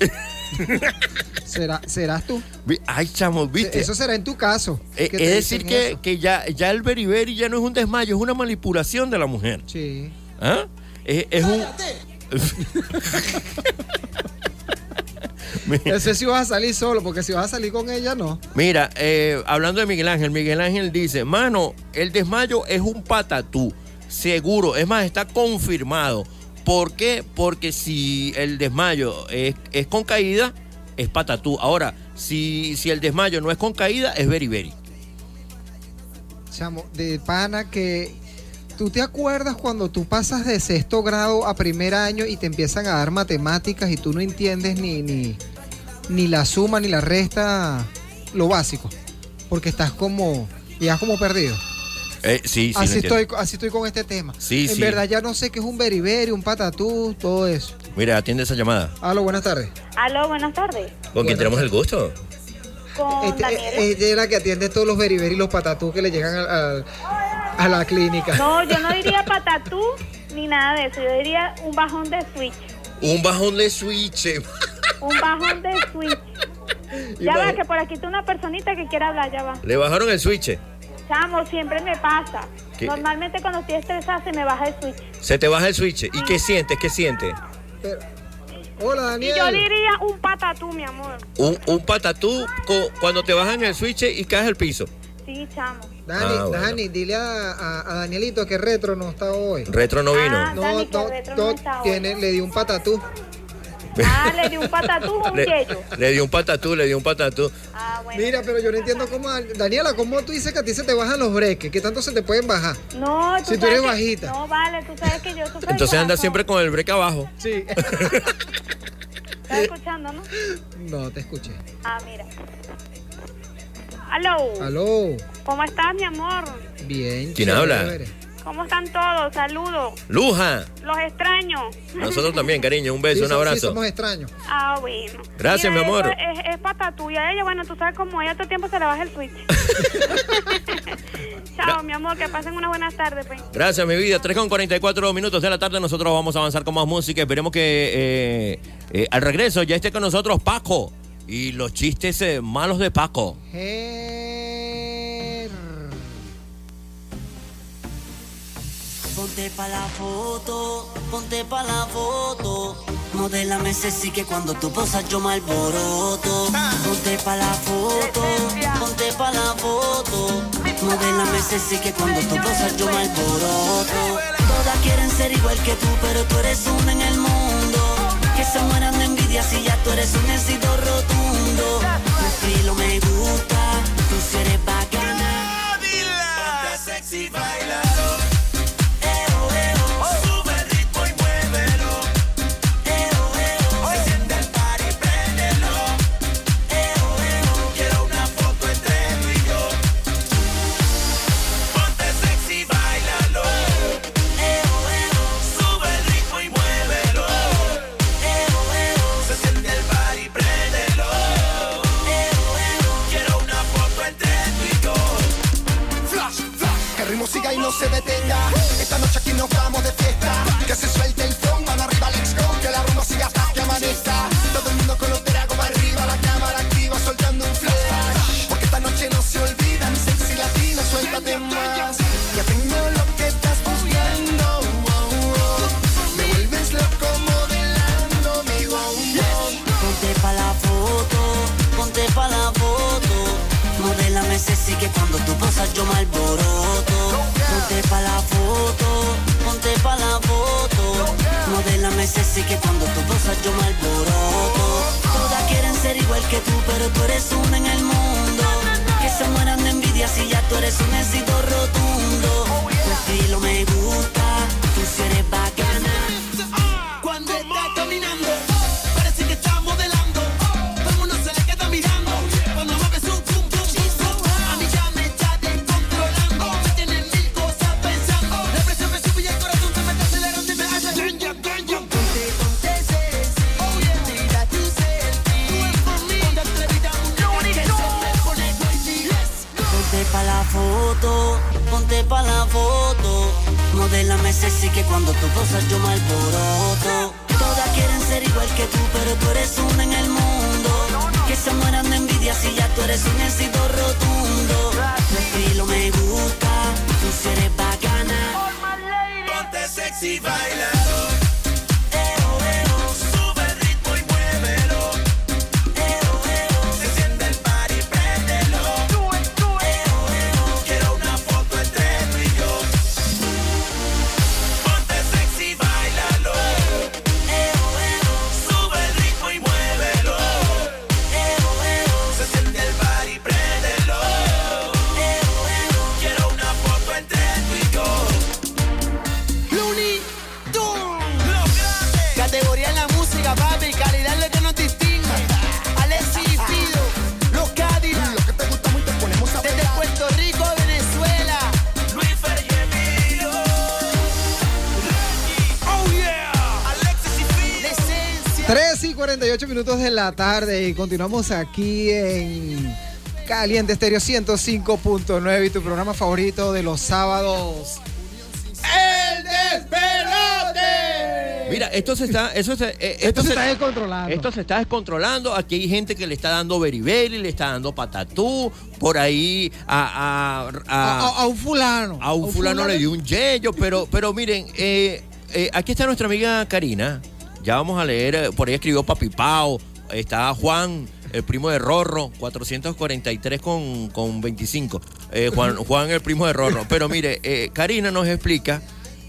(laughs) (laughs) ¿Será, ¿Serás tú? Ay, chamo, ¿viste? Eso será en tu caso. Eh, es decir, que, que ya, ya el beriberi ya no es un desmayo, es una manipulación de la mujer. Sí. ¿Ah? Es, es un. (laughs) Ese sí vas a salir solo, porque si vas a salir con ella, no. Mira, eh, hablando de Miguel Ángel, Miguel Ángel dice, mano, el desmayo es un patatú, seguro, es más, está confirmado. ¿Por qué? Porque si el desmayo es, es con caída, es patatú. Ahora, si, si el desmayo no es con caída, es beriberi. Chamo, de pana que. ¿Tú te acuerdas cuando tú pasas de sexto grado a primer año y te empiezan a dar matemáticas y tú no entiendes ni, ni, ni la suma ni la resta, lo básico? Porque estás como. ya como perdido. Eh, sí, sí. así, estoy, así estoy con este tema. Sí, en sí. verdad ya no sé qué es un beriberi, un patatú, todo eso. Mira, atiende esa llamada. Aló, buenas tardes. Aló, buenas tardes. ¿Con quién tenemos el gusto? Con Este- Daniela. ella es la que atiende todos los beriberi y los patatú que le llegan al- al- a la clínica. No, yo no diría patatú ni nada de eso. Yo diría un bajón de switch. Un bajón de switch. Un bajón de switch. (laughs) Ya va, que por aquí está una personita que quiere hablar, ya va. Le bajaron el switch. Chamo, siempre me pasa. ¿Qué? Normalmente cuando estoy estresada se me baja el switch. Se te baja el switch. ¿Y qué sientes? ¿Qué sientes? Hola, Y yo diría un patatú, mi amor. Un, un patatú co- cuando te bajan el switch y caes al piso. Sí, chamo. Dani, Ah, bueno. Dani, dile a, a- a Danielito que Retro no está hoy. Retro no vino. Ah, No, Dani, que Retro no, no está hoy. tiene, le dio un patatú. Ah, le di un patatú un (laughs) Le, yello. le dio un patatú, le dio un patatú. Mira, pero yo no entiendo cómo. Daniela, ¿cómo tú dices que a ti se te bajan los breques? ¿Qué tanto se te pueden bajar? No, Si tú sabes eres que- bajita. No, vale, tú sabes que yo de Entonces anda siempre con el break abajo. Sí. (laughs) ¿Estás escuchando, no? No, te escuché. Ah, mira. Aló. Aló. ¿Cómo estás, mi amor? Bien. ¿Quién chévere. habla? ¿Cómo están todos? Saludos. Luja. Los extraño. Nosotros también, cariño. Un beso, Sí, un so- sí, abrazo. somos extraños. Ah, bueno. Gracias, Mira, mi amor. Es, es pata tuya. Ella, bueno, tú sabes cómo ella todo el tiempo se le baja el switch. (laughs) Chao, mi amor. Que pasen unas buenas tardes, pues. Gracias, mi vida. 3 con 44 minutos de la tarde. Nosotros vamos a avanzar con más música. Esperemos que eh, eh, al regreso ya esté con nosotros Paco. Y los chistes eh, malos de Paco. Ponte pa' la foto, ponte pa' la foto. Modélame ese sí que cuando tú posas yo me alboroto. Ponte pa' la foto, ponte pa' la foto. Modélame ese sí que cuando tú posas yo me alboroto. Todas quieren ser igual que tú, pero tú eres una en el mundo. Que se mueran de envidia si ya tú eres un nos vamos de fiesta. Que se suelte el front, mano arriba, let's go. Que la rumba siga hasta que amanezca. Todo el mundo con los tragos para arriba, la cámara activa, soltando un flash. Porque esta noche no se olvida, mi sexy latino, suéltate más. Ya tengo lo que estás buscando. wow, wow. Me vuelves loco modelando mi wow, wow. Ponte pa' la foto, ponte pa' la foto. Modélame ese sí que cuando tú posas yo me alboroto. Ponte pa' la foto, ponte pa' la foto. Modélame sí que cuando tú posas yo me alboroto. Todas quieren ser igual que tú, pero tú eres una en el mundo. Que se mueran de envidia si ya tú eres un éxito rotundo. Tu estilo me gusta, tú sí eres bacana. Ese sí que cuando tú posas yo me alboroto. Todas quieren ser igual que tú, pero tú eres una en el mundo. Que se mueran de envidia si ya tú eres un éxito rotundo. Tu estilo me gusta, tú sí eres bacana. Ponte sexy, bailalo. 48 minutos de la tarde y continuamos aquí en Caliente Estéreo 105.9 y tu programa favorito de los sábados. ¡El despelote! Mira, esto se está, eso se, eh, Esto se se- está descontrolando. Esto se está descontrolando. Aquí hay gente que le está dando beriberi, le está dando patatú. Por ahí a, a, A, a- a- a un fulano. a un fulano le dio un yello. Pero, pero miren, eh, eh, aquí está nuestra amiga Karina. Ya vamos a leer. Por ahí escribió Papi Pao. Está Juan, el primo de Rorro, 443 con, con 25. Eh, Juan, (laughs) Juan, el primo de Rorro. Pero mire, eh, Karina nos explica.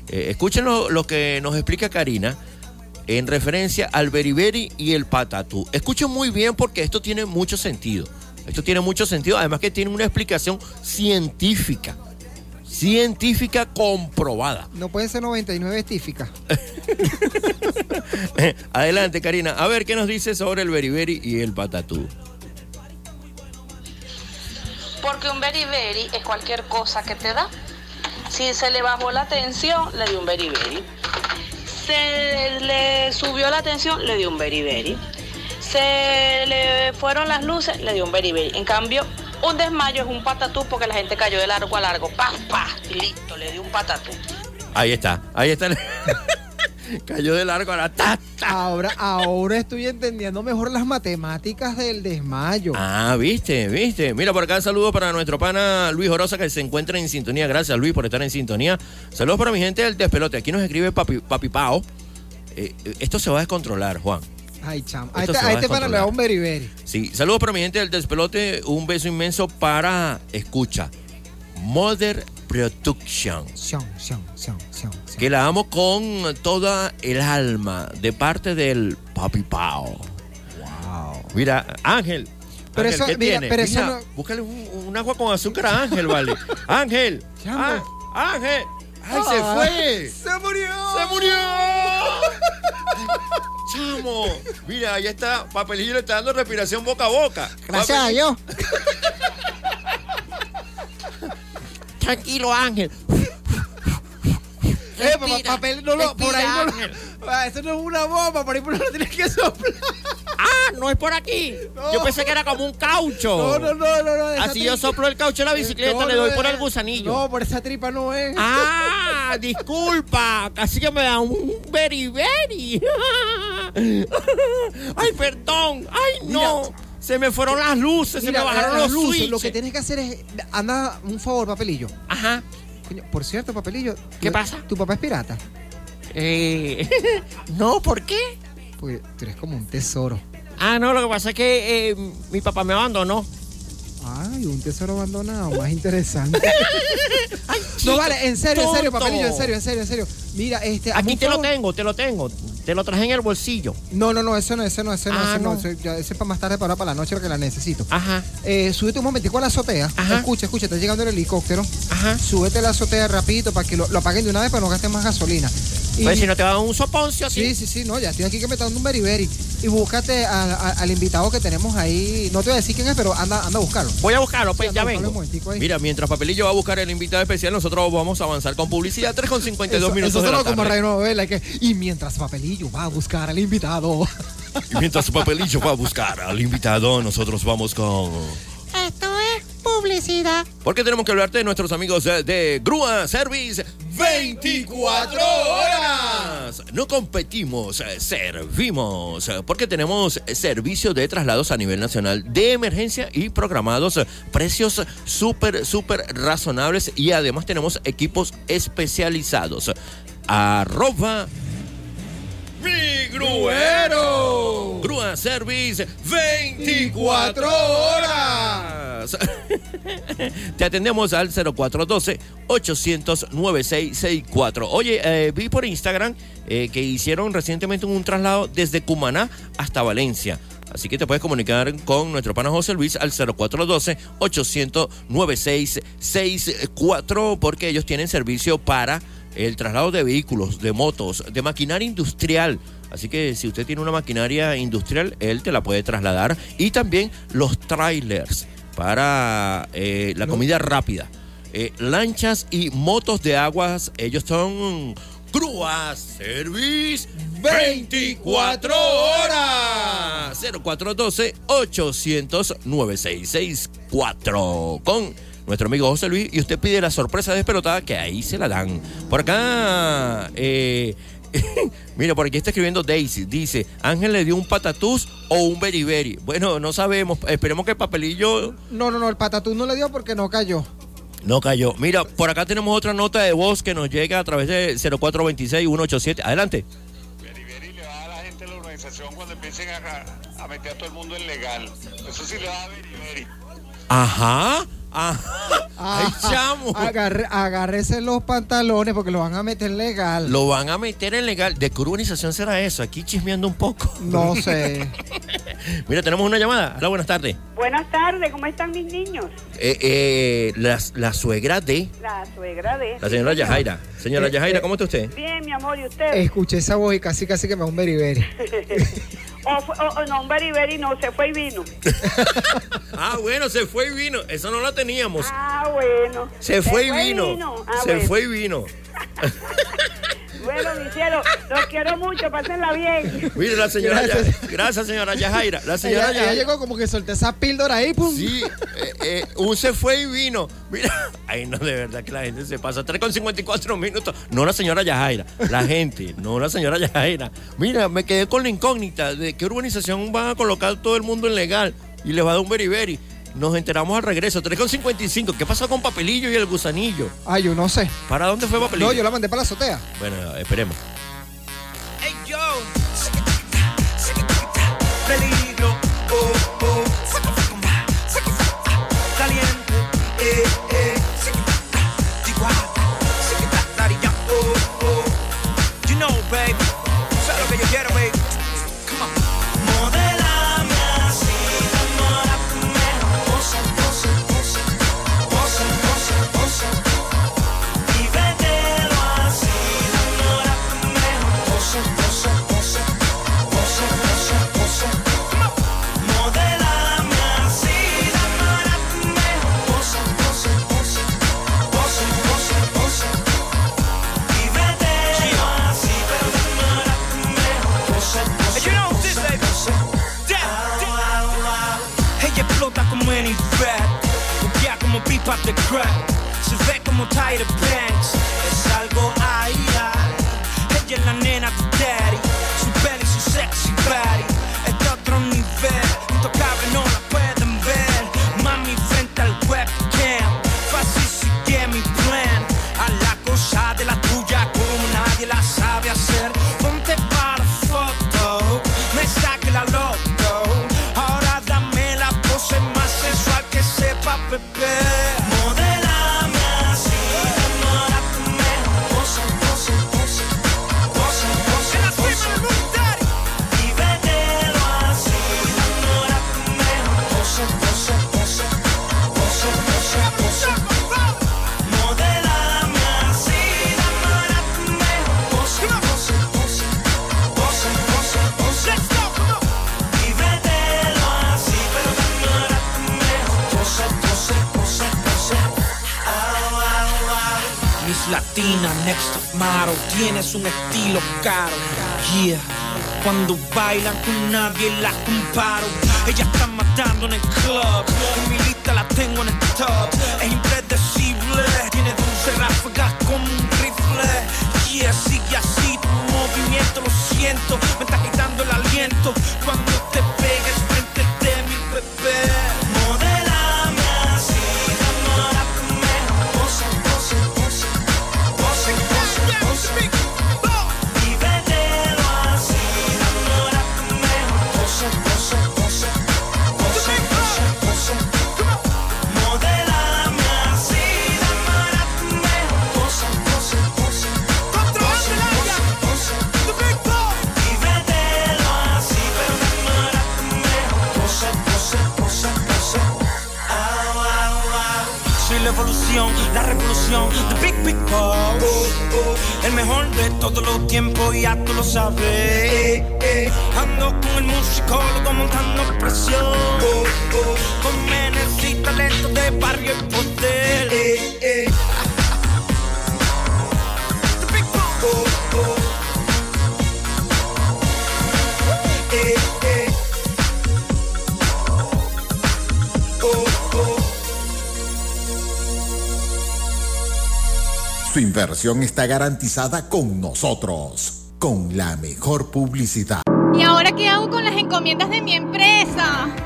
eh, escuchen lo, lo que nos explica Karina en referencia al beriberi y el patatú. Escuchen muy bien porque esto tiene mucho sentido. Esto tiene mucho sentido, además que tiene una explicación científica. Científica comprobada. No pueden ser 99 estíficas. (laughs) Adelante, Karina. A ver qué nos dice sobre el beriberi y el patatú. Porque un beriberi es cualquier cosa que te da. Si se le bajó la tensión, le dio un beriberi. Se le subió la tensión, le dio un beriberi. Se le fueron las luces, le dio un beriberi. En cambio, un desmayo es un patatú porque la gente cayó de largo a largo. ¡Pah, pah! Y listo, le dio un patatú. Ahí está, ahí está. (laughs) Cayó de largo a la ta, ta. Ahora, ahora estoy entendiendo mejor las matemáticas del desmayo. Ah, viste, viste. Mira, por acá saludo para nuestro pana Luis Orosa que se encuentra en sintonía. Gracias, Luis, por estar en sintonía. Saludos para mi gente del despelote. Aquí nos escribe Papi, Papi Pao. Eh, esto se va a descontrolar, Juan. Ay, chamo. A este, a este pana le da un beriberi. Sí, saludos para mi gente del despelote. Un beso inmenso para, escucha, Mother Production. Sion, sion, sion. Que la amo con toda el alma de parte del Papi Pao. Wow. Mira, Ángel. Pero Ángel, eso- ¿qué mira, tiene? pero eso Mira, no- Búscale un, un agua con azúcar a Ángel, vale. (laughs) Ángel. Ah, Ángel. ¡Ay, se Ah, fue! ¡Se murió! ¡Se murió! ¡Chamo! Mira, ahí está. Papelillo le está dando respiración boca a boca. Gracias a Dios. (laughs) Tranquilo, Ángel. Eh, papel, no lo, por ahí no lo. Ah, Eso no es una bomba, por ahí por ahí lo tienes que soplar. Ah, no es por aquí. Yo pensé que era como un caucho. No, no, no, no. no Así yo soplo el caucho de la bicicleta, No, le doy por el gusanillo. No, por esa tripa no es. Ah, (laughs) disculpa, casi que me da un beriberi. (laughs) Ay, perdón. Ay, no. se me fueron las luces, se me bajaron las los luces. switches. Lo que tienes que hacer es. Anda, un favor, papelillo. Ajá. Por cierto, papelillo. ¿Qué tu- pasa? ¿Tu papá es pirata? Eh, (laughs) no, ¿por qué? Porque tú eres como un tesoro. Ah, no, lo que pasa es que eh, mi papá me abandonó. Ay, un tesoro abandonado, más interesante. (laughs) no, vale, en serio, en serio, tonto. papelillo, en serio, en serio, en serio. Mira, este. Aquí te lo tengo, te lo tengo. Te lo traje en el bolsillo. No, no, no, eso no, ese no, ese no, Ah, ese no. no. Ese, ya, ese es para más tarde, para, para la noche, porque la necesito. Ajá. Eh, súbete un momentico a la azotea. Escucha, escucha, está llegando el helicóptero. Ajá. Súbete a la azotea rapidito para que lo, lo apaguen de una vez para no gasten más gasolina. Y- Pues si no te va a dar un soponcio, Sí, sí, sí, no, ya estoy aquí que me está dando un beriberi. Y búscate a- a- al invitado que tenemos ahí. No te voy a decir quién es, pero anda, anda a buscarlo. Voy a buscarlo, pues Sí, ya vengo. Mira, mientras Papelillo va a buscar el invitado especial, nosotros vamos a avanzar con publicidad. 3 con 52 Eso, minutos eso de la solo como tarde. radio novela. Que, y mientras Papelillo va a buscar al invitado. Y mientras Papelillo va a buscar al invitado, nosotros vamos con... Esto es publicidad. Porque tenemos que hablarte de nuestros amigos de, Grúa Service 24 horas. No competimos, servimos. Porque tenemos servicio de traslados a nivel nacional de emergencia y programados. Precios súper, súper razonables. Y además tenemos equipos especializados. Arroba mi gruero. Grúa Service 24 horas. (laughs) Te atendemos al 0412-800-9664. Oye, eh, vi por Instagram eh, que hicieron recientemente un traslado desde Cumaná hasta Valencia. Así que te puedes comunicar con nuestro pana José Luis al 0412-800-9664 porque ellos tienen servicio para el traslado de vehículos, de motos, de maquinaria industrial. Así que si usted tiene una maquinaria industrial, él te la puede trasladar. Y también los trailers para eh, la comida rápida. Eh, lanchas y motos de aguas, ellos son Grúas Service 24 horas. 0412-800-9664 con nuestro amigo José Luis. Y usted pide la sorpresa despelotada que ahí se la dan. Por acá, eh, (laughs) mira, por aquí está escribiendo Daisy. Dice, Ángel le dio un patatús o un beriberi. Bueno, no sabemos. Esperemos que el papelillo No, no, no, el patatús no le dio porque no cayó. no cayó. Mira, por acá tenemos otra nota de voz que nos llega a través de 0426-187. Adelante. la organización cuando empiecen a, a meter a todo el mundo en legal. Eso sí le va a beriberi. Ajá. Ajá. Ay, chamo. Agarre, agárrese los pantalones porque lo van a meter legal. Lo van a meter en legal. ¿De qué urbanización será eso? Aquí chismeando un poco. No (laughs) sé. Mira, tenemos una llamada. Hola, buenas tardes. Buenas tardes, ¿cómo están mis niños? Eh, eh, la, la suegra de La suegra de... la señora. Yajaira. Señora Eh, Yajaira, eh, ¿cómo está usted? Bien, mi amor, ¿y usted? Escuché esa voz y casi casi que me da un beriberi. (laughs) O, fue- o- o no, un beriberi no, se fue y vino. (laughs) Ah, bueno, se fue y vino. Eso no lo teníamos. Ah, bueno. Se fue y vino. Ah, Se bueno. fue y vino. (laughs) Bueno, mi cielo, los quiero mucho, pásenla bien. Mire, la señora. Gracias. Ya- gracias, señora Yajaira. La señora Ella, ella llegó como que solté esa píldora ahí, pum. Sí, eh, eh, un se fue y vino. Mira, (laughs) ay no, de verdad que la gente se pasa. 3 con 54 minutos. No la señora Yajaira, la gente, no la señora Yajaira. Mira, me quedé con la incógnita de qué urbanización van a colocar todo el mundo en legal y les va a dar un beriberi. Nos enteramos al regreso. 3 con 55. ¿Qué pasó con Papelillo y el gusanillo? Ah, yo no sé. ¿Para dónde fue Papelillo? No, yo la mandé para la azotea. Bueno, esperemos. Hey yo, peligro, oh oh, caliente, eh buquea como pipa de crack, se ve como Tyra Banks, es next model, tienes un estilo caro. Yeah. Cuando bailan con nadie la comparo. Ella está matando en el club. En mi lista la tengo en el top. Es impredecible. Tiene dulce ráfagas como un rifle. Yeah, sigue así tu movimiento, lo siento. Me está quitando el aliento. Cuando la evolución, la revolución, the big big boss. El mejor de todos los tiempos, ya tú lo sabes. Ando con el musicólogo montando presión. Con menes y talento de barrio y poder. Su inversión está garantizada con nosotros, con la mejor publicidad. ¿Y ahora qué hago con las encomiendas de mi empresa?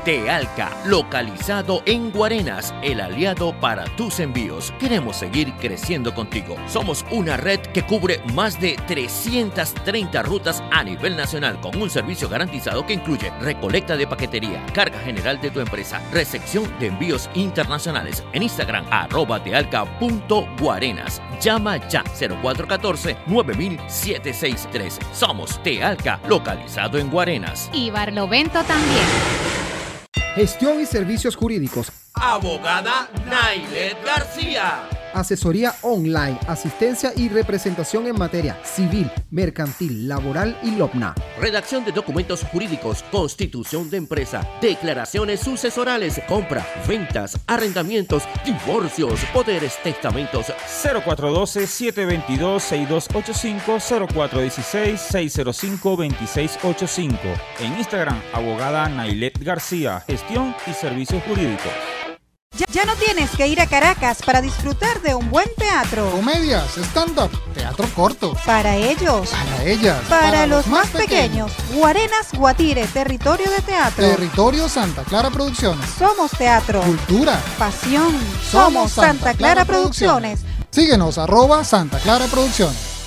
Tealca, localizado en Guarenas, el aliado para tus envíos. Queremos seguir creciendo contigo. Somos una red que cubre más de 330 rutas a nivel nacional con un servicio garantizado que incluye recolecta de paquetería, carga general de tu empresa, recepción de envíos internacionales. En Instagram, arroba tealca.guarenas. Llama ya 0414-90763. Somos Tealca, localizado en Guarenas. Y Barlovento también. Gestión y servicios jurídicos. Abogada Nailet García. Asesoría online, asistencia y representación en materia civil, mercantil, laboral y LOPNA. Redacción de documentos jurídicos, constitución de empresa, declaraciones sucesorales, compra, ventas, arrendamientos, divorcios, poderes, testamentos. 0412-722-6285, 0416-605-2685. En Instagram, abogada Nailet García, gestión y servicios jurídicos. Ya, ya no tienes que ir a Caracas para disfrutar de un buen teatro. Comedias, stand-up, teatro corto. Para ellos. Para ellas. Para, los, más pequeños. Guarenas Guatire, territorio de teatro. Territorio Santa Clara Producciones. Somos teatro. Cultura. Pasión. Somos Santa Clara Producciones. Síguenos arroba Santa Clara Producciones.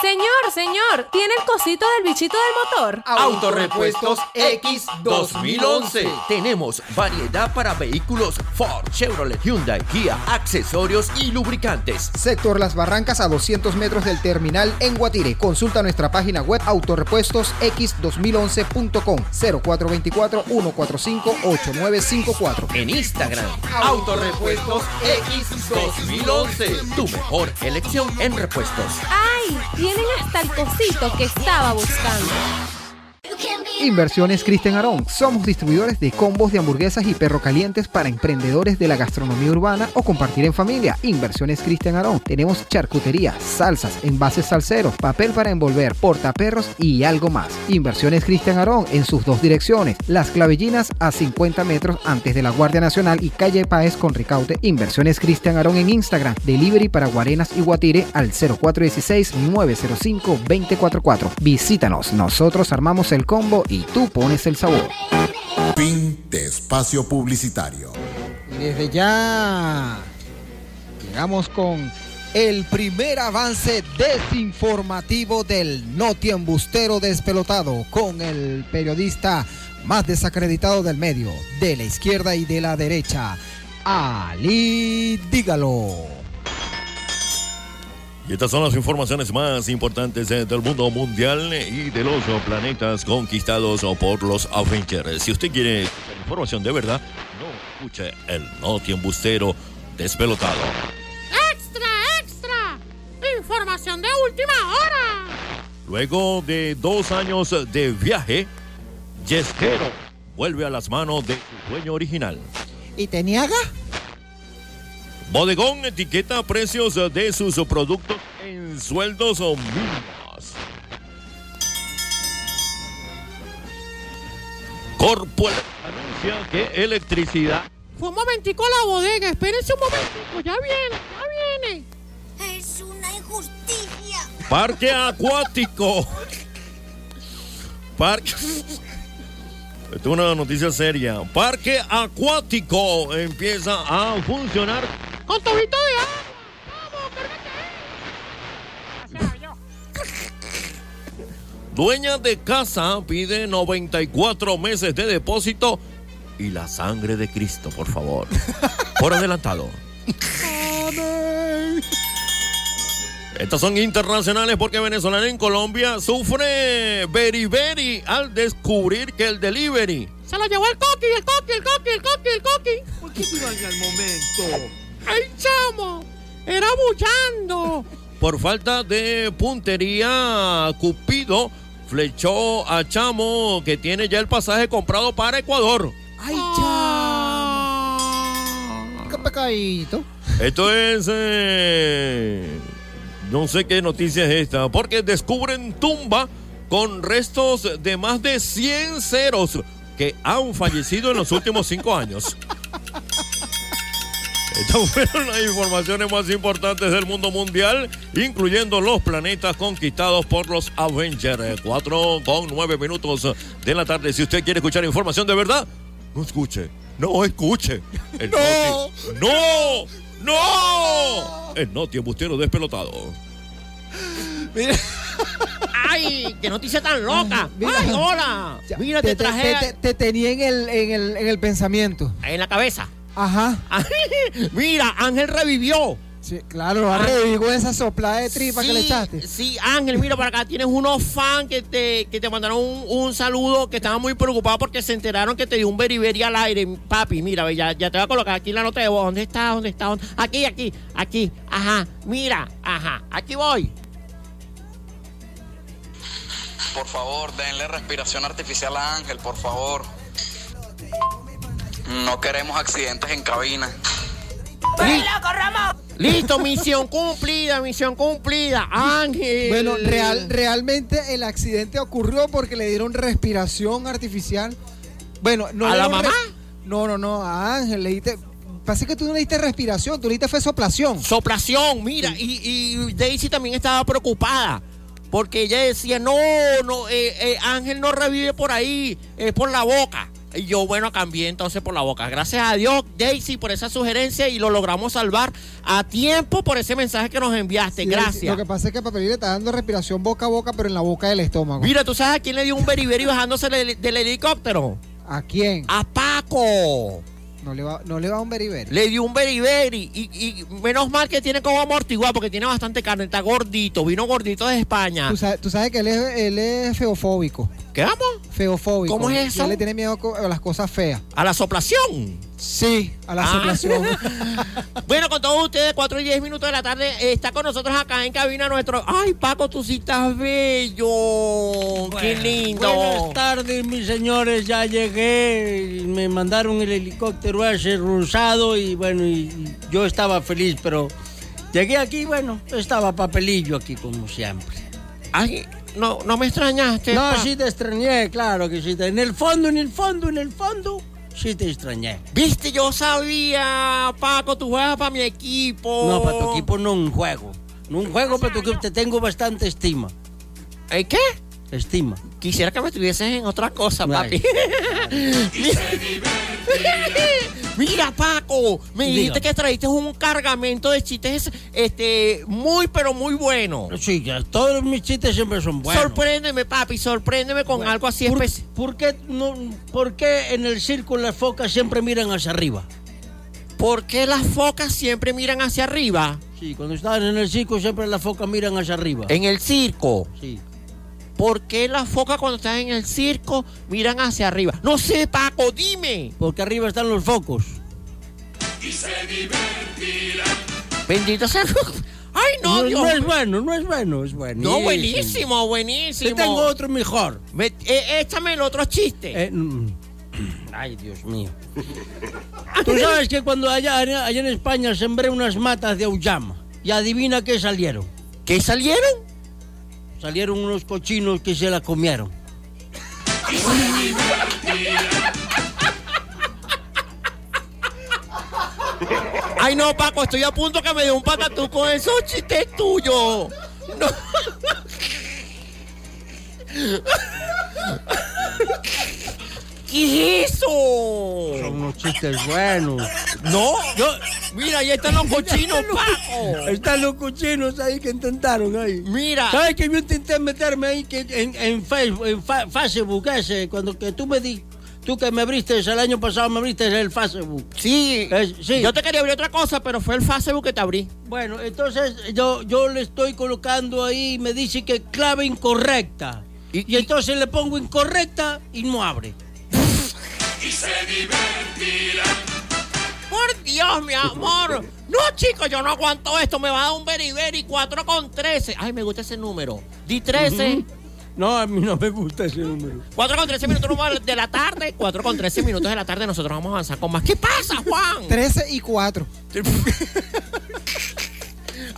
Señor, señor, ¿tiene el cosito del bichito del motor? Autorepuestos X 2011. Tenemos variedad para vehículos Ford, Chevrolet, Hyundai, Kia, accesorios y lubricantes. Sector Las Barrancas a 200 metros del terminal en Guatire. Consulta nuestra página web autorepuestosx2011.com 0424-145-8954. En Instagram, Autorepuestos X 2011. Tu mejor elección en repuestos. ¡Ay! Tienen hasta el cosito que estaba buscando. Inversiones Cristian Arón. Somos distribuidores de combos de hamburguesas y perro calientes para emprendedores de la gastronomía urbana o compartir en familia. Inversiones Cristian Arón. Tenemos charcutería, salsas, envases salseros, papel para envolver, portaperros y algo más. Inversiones Cristian Arón en sus dos direcciones. Las Clavellinas a 50 metros antes de la Guardia Nacional y calle Paez con Ricaute. Inversiones Cristian Arón en Instagram. Delivery para Guarenas y Guatire al 0416-905-244. Visítanos. Nosotros armamos el combo y tú pones el sabor. Fin de espacio publicitario. Y desde ya llegamos con el primer avance desinformativo del Noti Embustero Despelotado con el periodista más desacreditado del medio, de la izquierda y de la derecha, Ali Dígalo. Y estas son las informaciones más importantes eh, del mundo mundial y de los oh, planetas conquistados oh, por los Avengers. Si usted quiere información de verdad, no escuche el Noti Embustero Despelotado. ¡Extra, extra! Información de última hora. Luego de dos años de viaje, Yesquero vuelve a las manos de su dueño original. ¿Y Teniaga? Bodegón etiqueta precios de sus productos en sueldos mínimos. Corporal anuncia que electricidad Fue un momentico a la bodega. Espérense un momentico. Ya viene, ya viene. Es una injusticia. Parque acuático. Parque. Esto es una noticia seria. Parque acuático empieza a funcionar Con tobito de agua. Vamos, Dueña de casa pide 94 meses de depósito y la sangre de Cristo, por favor. (laughs) Por adelantado. Estas son internacionales porque venezolano en Colombia sufre beriberi al descubrir que el delivery Se lo llevó el coqui, el coqui, el coqui, el coqui, el coqui. ¿Por qué te el momento? ¡Ay, chamo! Era bullando. por falta de puntería Cupido flechó a Chamo que tiene ya el pasaje comprado para Ecuador. ¡Ay, chamo! ¡Qué pecadito! Esto es... eh, no sé qué noticia es esta, porque descubren tumba con restos de más de 100 ceros que han fallecido en los últimos cinco años. (laughs) Estas (laughs) fueron las informaciones más importantes del mundo mundial, incluyendo los planetas conquistados por los Avengers. 4 con 9 minutos de la tarde. Si usted quiere escuchar información de verdad, no escuche, no escuche. (laughs) El No. Noti- ¡No! ¡No! El Noti Embustero despelotado. ¡Ay! ¡Qué noticia tan loca! ¡Ay, hola! Mira, te, te, traje te- te- te tenía en el, en, el, en el pensamiento. en la cabeza. Ajá. (laughs) Mira, Ángel revivió. Sí, claro, lo va a revivir con esa soplada de tripa que le echaste. Sí, Ángel, mira, para acá tienes unos fans que te, que te mandaron un, un saludo, que estaban muy preocupados porque se enteraron que te dio un beriberi al aire. Papi, mira, ve, ya, ya te voy a colocar aquí la nota de voz. ¿Dónde está? ¿Dónde está? ¿Dónde- Aquí, aquí, aquí. Ajá, mira, ajá, aquí voy. Por favor, denle respiración artificial a Ángel, por favor. No queremos accidentes en cabina. Listo, misión cumplida, misión cumplida. Ángel. Bueno, real, realmente el accidente ocurrió porque le dieron respiración artificial. Bueno, no ¿A la mamá? No, no, no, a Ángel le diste. Pasa que tú no le diste respiración, tú le diste fue soplación. Soplación, mira, y, y Daisy también estaba preocupada. Porque ella decía, no, no, eh, eh, Ángel no revive por ahí, es por la boca. Y yo, bueno, cambié entonces por la boca. Gracias a Dios, Daisy, por esa sugerencia y lo logramos salvar a tiempo por ese mensaje que nos enviaste. Sí, Gracias. Lo que pasa es que Papelín le está dando respiración boca a boca, pero en la boca del estómago. Mira, ¿tú sabes a quién le dio un beriberi bajándose del, del helicóptero? ¿A quién? A Paco. No le va, no le va un beriberi. Le dio un beriberi y, y menos mal que tiene como amortiguar porque tiene bastante carne, está gordito, vino gordito de España. Tú sabes, tú sabes que él es, él es feofóbico. ¿Qué vamos? Feofóbico. ¿Cómo es eso? Él le tiene miedo a las cosas feas. ¿A la soplación? Sí, a la Ah. soplación. (laughs) Bueno, con todos ustedes, 4 y 10 minutos de la tarde, está con nosotros acá en cabina nuestro. Ay, Paco, tú sí estás bello. Qué lindo. Buenas tardes, mis señores. Ya llegué. Me mandaron el helicóptero ese rosado y bueno, y, yo estaba feliz, pero llegué aquí, bueno, estaba papelillo aquí como siempre. Ay, no, no me extrañaste. No, pa- sí te extrañé, claro que sí. te- En el fondo, en el fondo, en el fondo, sí te extrañé. Viste, yo sabía, Paco, tú juegas para mi equipo. No, para tu equipo no un juego. No un juego, para tu equipo te tengo bastante estima. ¿Eh, qué? Estima. Quisiera que me estuvieses en otra cosa, papi. (laughs) Mira, Paco, me dijiste que trajiste un cargamento de chistes este, muy, pero muy bueno. Sí, ya, todos mis chistes siempre son buenos. Sorpréndeme, papi, sorpréndeme con algo así ¿Por, especial. por qué no, ¿Por qué en el circo las focas siempre miran hacia arriba? ¿Por qué las focas siempre miran hacia arriba? Sí, cuando están en el circo siempre las focas miran hacia arriba. En el circo. Sí. ¿Por qué las focas cuando están en el circo miran hacia arriba? No sé, Paco, dime. Porque arriba están los focos. Bendito sea. Ay, no, no, Dios. no es bueno, no es bueno, es buenísimo. No, buenísimo, buenísimo. Te tengo otro mejor. Me- eh, échame el otro chiste. Eh, mm. Ay, Dios mío. (laughs) Tú sabes que cuando allá, allá en España sembré unas matas de auyama y adivina qué salieron. ¿Qué salieron? Salieron unos cochinos que se la comieron. Ay, no, Paco, estoy a punto que me dé un patatú con esos chistes tuyos. No. ¿Qué es eso? Son unos chistes buenos. No, yo, mira, ahí están los cochinos, Paco. Están los cochinos ahí que intentaron ahí. Mira. ¿Sabes que yo intenté meterme ahí que en, en Facebook, en fa- Facebook ese, cuando que tú me di, tú que me abriste el año pasado me abriste el Facebook. Sí, Es- sí. yo te quería abrir otra cosa, pero fue el Facebook que te abrí. Bueno, entonces yo, yo le estoy colocando ahí y me dice que clave incorrecta. Y, entonces le pongo incorrecta y no abre. Y se divertirá. Por Dios, mi amor. No, chicos, yo no aguanto esto. Me va a dar un beriberi 4 con 13. Ay, me gusta ese número. Di 13. Ujú. No, a mí no me gusta ese número. 4 con 13 minutos de la tarde. 4 con 13 minutos de la tarde. Nosotros vamos a avanzar con más. ¿Qué pasa, Juan? 13 y 4. (laughs)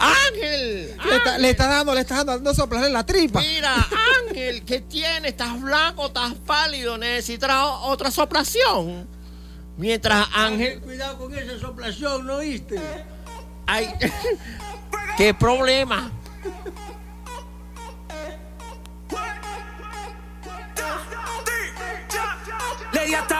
Ángel. Le está, le está dando, le está dando, dando soplarle la tripa. Mira, Ángel, ¿qué tienes? ¿Estás blanco? ¿Estás pálido? ¿Necesitas otra soplación? Mientras Ángel... Cuidado con esa soplación, ¿no oíste? Ay, (laughs) ¿qué problema? Le di hasta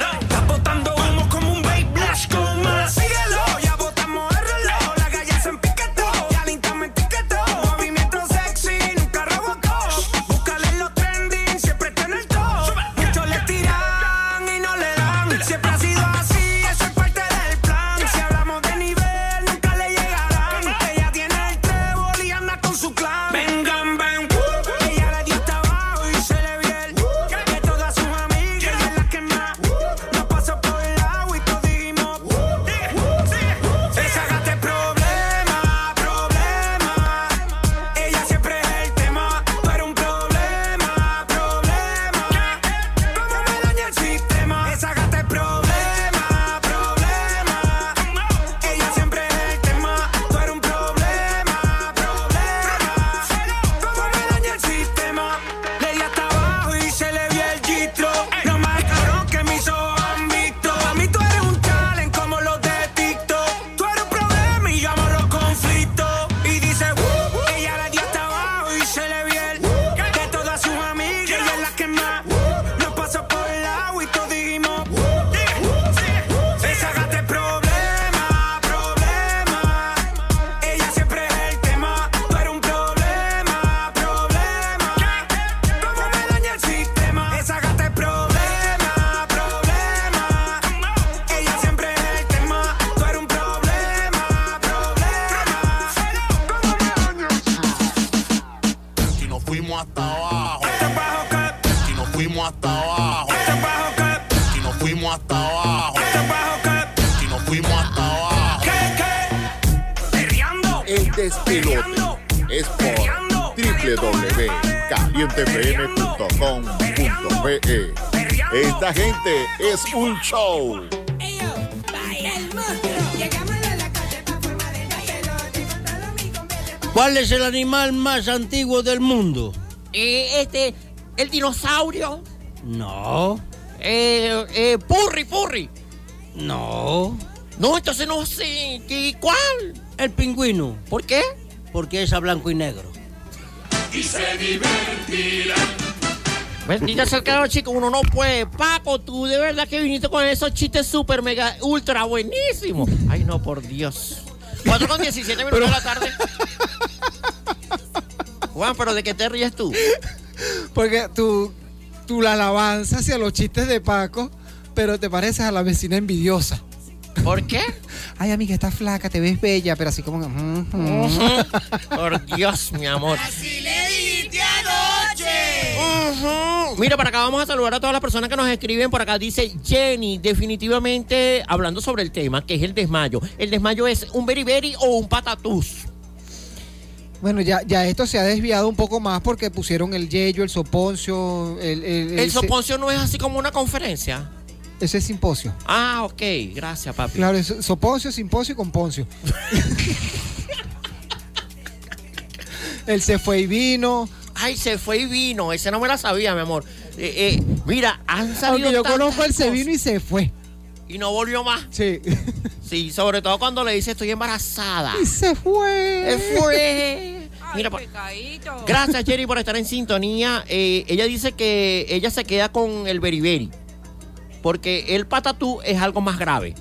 Es el animal más antiguo del mundo? Eh, este, el dinosaurio. No. Eh, eh, Purri, Purri. No. No, entonces no sé. ¿Qué, ¿Cuál? El pingüino. ¿Por qué? Porque es a blanco y negro. Y se divertirán. Bendita sea el chico, uno no puede. Paco, tú de verdad que viniste con esos chistes súper, mega, ultra buenísimos. Ay, no, por Dios. 4 con 17 minutos de la tarde. (laughs) Juan, pero ¿de qué te ríes tú? (laughs) Porque tú, tú la alabanza hacia los chistes de Paco, pero te pareces a la vecina envidiosa. ¿Por qué? (laughs) Ay, amiga, estás flaca, te ves bella, pero así como... mm, mm. Por Dios, mi amor. Así le dijiste anoche. Mira, para acá vamos a saludar a todas las personas que nos escriben. Por acá dice Jenny, definitivamente hablando sobre el tema, que es el desmayo. El desmayo es un beriberi o un patatús. Bueno, ya, ya esto se ha desviado un poco más porque pusieron el yello, el soponcio, el... El, El soponcio no es así como una conferencia. Ese es simposio. Ah, ok, gracias, papi. Claro, es soponcio, simposio y componcio. (laughs) el se fue y vino. Ay, se fue y vino. Ese no me la sabía, mi amor. Eh, eh, mira, han salido. Aunque yo conozco el se vino y se fue. Y no volvió más. Sí. (laughs) Sí, sobre todo cuando le dice estoy embarazada. Y se fue. Se fue. Mira, pa- gracias Jerry por estar en sintonía. Eh, ella dice que ella se queda con el beriberi. Porque el patatú es algo más grave.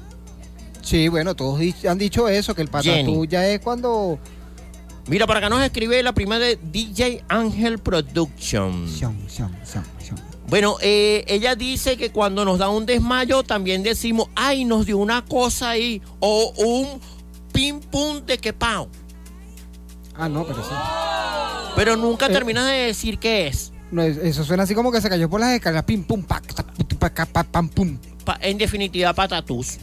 Sí, bueno, todos han dicho eso, que el patatú Jenny. ya es cuando... Mira, para acá nos escribe la prima de DJ Ángel Production. Sion, sion, sion. Bueno, eh, ella dice que cuando nos da un desmayo también decimos, ay, nos dio una cosa ahí. O un pim pum de que pao. Ah, no, pero sí. Pero nunca Eh. terminas de decir qué es. No, es- eso suena así como que se cayó por las escaleras, pim, pum, pa, ca, pa, pam, pum. Pa- en definitiva, patatús.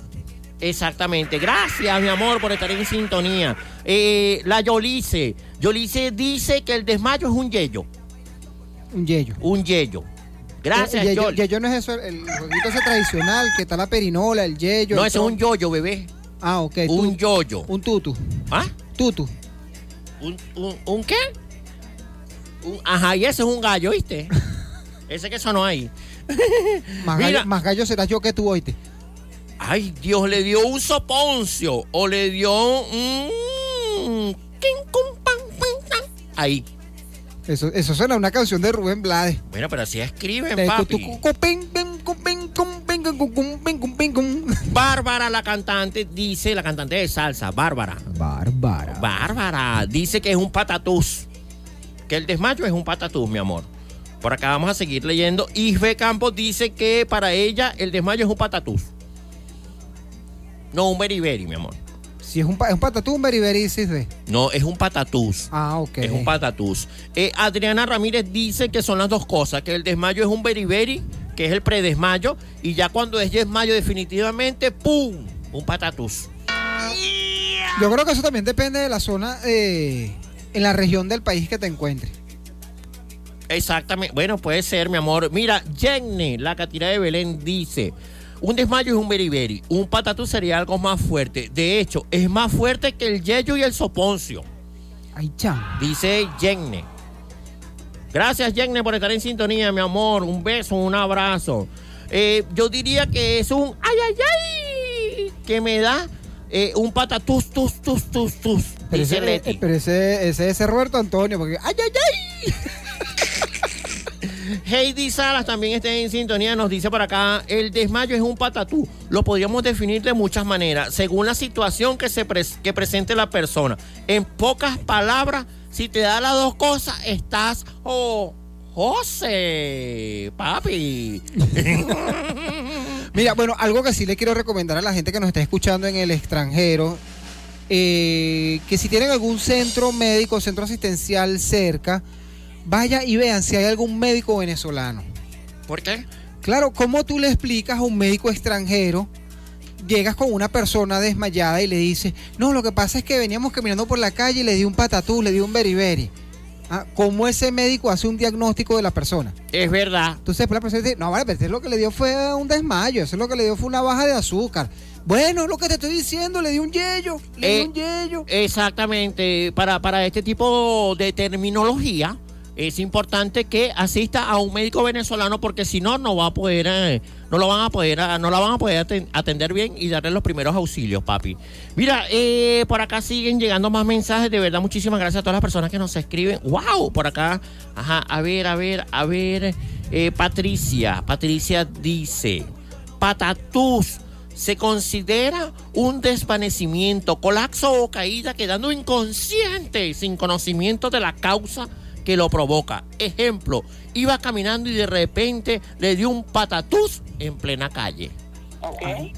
Exactamente. Gracias, mi amor, por estar en sintonía. Eh, la Yolice. Yolice dice que el desmayo es un yello. Un yello. Un yello. Gracias, yello, Yoli. yello no es eso, el jueguito ese tradicional, que está la perinola, el yello. No, ese es un yoyo, bebé. Ah, ok. Un yoyo. Un tutu. ¿Ah? Tutu. ¿Un, un, un qué? Un- ajá, y ese es un gallo, ¿viste? (laughs) ese que sonó ahí. (laughs) Más, Mira. gallo, más gallo serás yo que tú, oíste. Ay, Dios, le dio un soponcio o le dio un... pam. ahí. Eso, eso suena a una canción de Rubén Blades. Bueno, pero así escriben, papi. Bárbara, la cantante, dice, la cantante de salsa, Bárbara. Bárbara. Bárbara, dice que es un patatús. Que el desmayo es un patatús, mi amor. Por acá vamos a seguir leyendo. Isbe Campos dice que para ella el desmayo es un patatús. No un beriberi, mi amor. Si es un, es un patatú, un beriberi, dices de. No, es un patatús. Ah, ok. Es un patatús. Eh, Adriana Ramírez dice que son las dos cosas, que el desmayo es un beriberi, que es el predesmayo, y ya cuando es desmayo definitivamente, ¡pum! Un patatús. Yo creo que eso también depende de la zona, eh, en la región del país que te encuentres. Exactamente. Bueno, puede ser, mi amor. Mira, Jenny, la catira de Belén, dice: Un desmayo es un beriberi. Un patatú sería algo más fuerte. De hecho, es más fuerte que el yeyo y el soponcio. Ay, chao. Dice Jenny. Gracias, Jenny, por estar en sintonía, mi amor. Un beso, un abrazo. Eh, yo diría que es un ay, ay, ay, que me da eh, un patatús, tus, tus, tus, tus. Pero, Dice ese, Leti. eh, pero ese, ese es Roberto Antonio, porque ¡ay, ay, ay! Heidi Salas también está en sintonía, nos dice por acá, el desmayo es un patatú. Lo podríamos definir de muchas maneras, según la situación que, se pres- que presente la persona. En pocas palabras, si te da las dos cosas, estás, oh, José, papi. (laughs) Mira, bueno, algo que sí le quiero recomendar a la gente que nos está escuchando en el extranjero, eh, que si tienen algún centro médico, centro asistencial cerca, vaya y vean si hay algún médico venezolano. ¿Por qué? Claro, ¿cómo tú le explicas a un médico extranjero? Llegas con una persona desmayada y le dices, no, lo que pasa es que veníamos caminando por la calle y le di un patatú, le di un beriberi. Ah, ¿Cómo ese médico hace un diagnóstico de la persona? Es verdad. Entonces la persona dice, no, vale, pero lo que le dio fue un desmayo, eso lo que le dio fue una baja de azúcar. Bueno, es lo que te estoy diciendo, le di un yello, le Eh, di un yello. Exactamente. Para, para este tipo de terminología es importante que asista a un médico venezolano porque si no no va a poder eh, no lo van a poder ah, no la van a poder aten- atender bien y darle los primeros auxilios, papi. Mira, eh, por acá siguen llegando más mensajes. De verdad, muchísimas gracias a todas las personas que nos escriben. ¡Wow! Por acá, ajá, a ver, a ver, a ver. eh, Patricia, Patricia dice: Patatús se considera un desvanecimiento, colapso o caída quedando inconsciente sin conocimiento de la causa que lo provoca. Ejemplo, iba caminando y de repente le dio un patatús en plena calle. Ok. (laughs)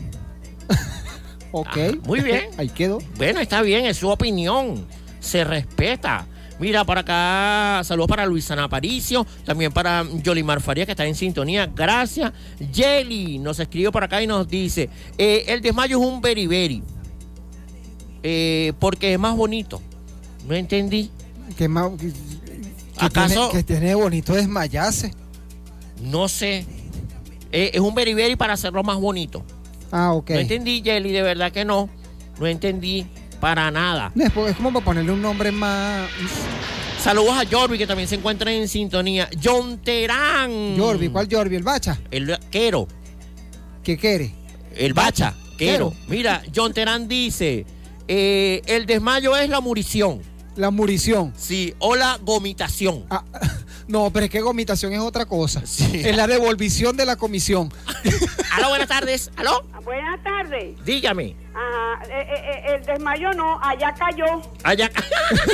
Ah, muy bien. (laughs) Ahí quedó. Bueno, está bien, es su opinión. Se respeta. Mira, por acá, saludos para Luisana Aparicio, también para Yolimar Faría, que está en sintonía. Gracias. Jelly nos escribe por acá y nos dice: eh, el desmayo es un beriberi. Eh, porque es más bonito. No entendí. ¿Qué más? Que- ¿Acaso? tiene, que tiene bonito desmayarse. No sé. Eh, es un beriberi para hacerlo más bonito. Ah, ok. No entendí, Jelly, de verdad que no. No entendí para nada. Es, es como para ponerle un nombre más. Saludos a Jorvi, que también se encuentra en sintonía. John Terán. Jorvi, ¿cuál Jorvi? ¿El Bacha? El Quero. ¿Qué quiere? El Bacha. Quero. Quero. Mira, John Terán dice: eh, el desmayo es la murición. La murición. Sí, o la gomitación. (laughs) No, pero es que gomitación es otra cosa. Es la devolvición de la comisión. (laughs) Aló, buenas tardes. Aló, Buenas tardes. dígame. Ajá, eh, eh, eh, el desmayo no, allá cayó. Allá.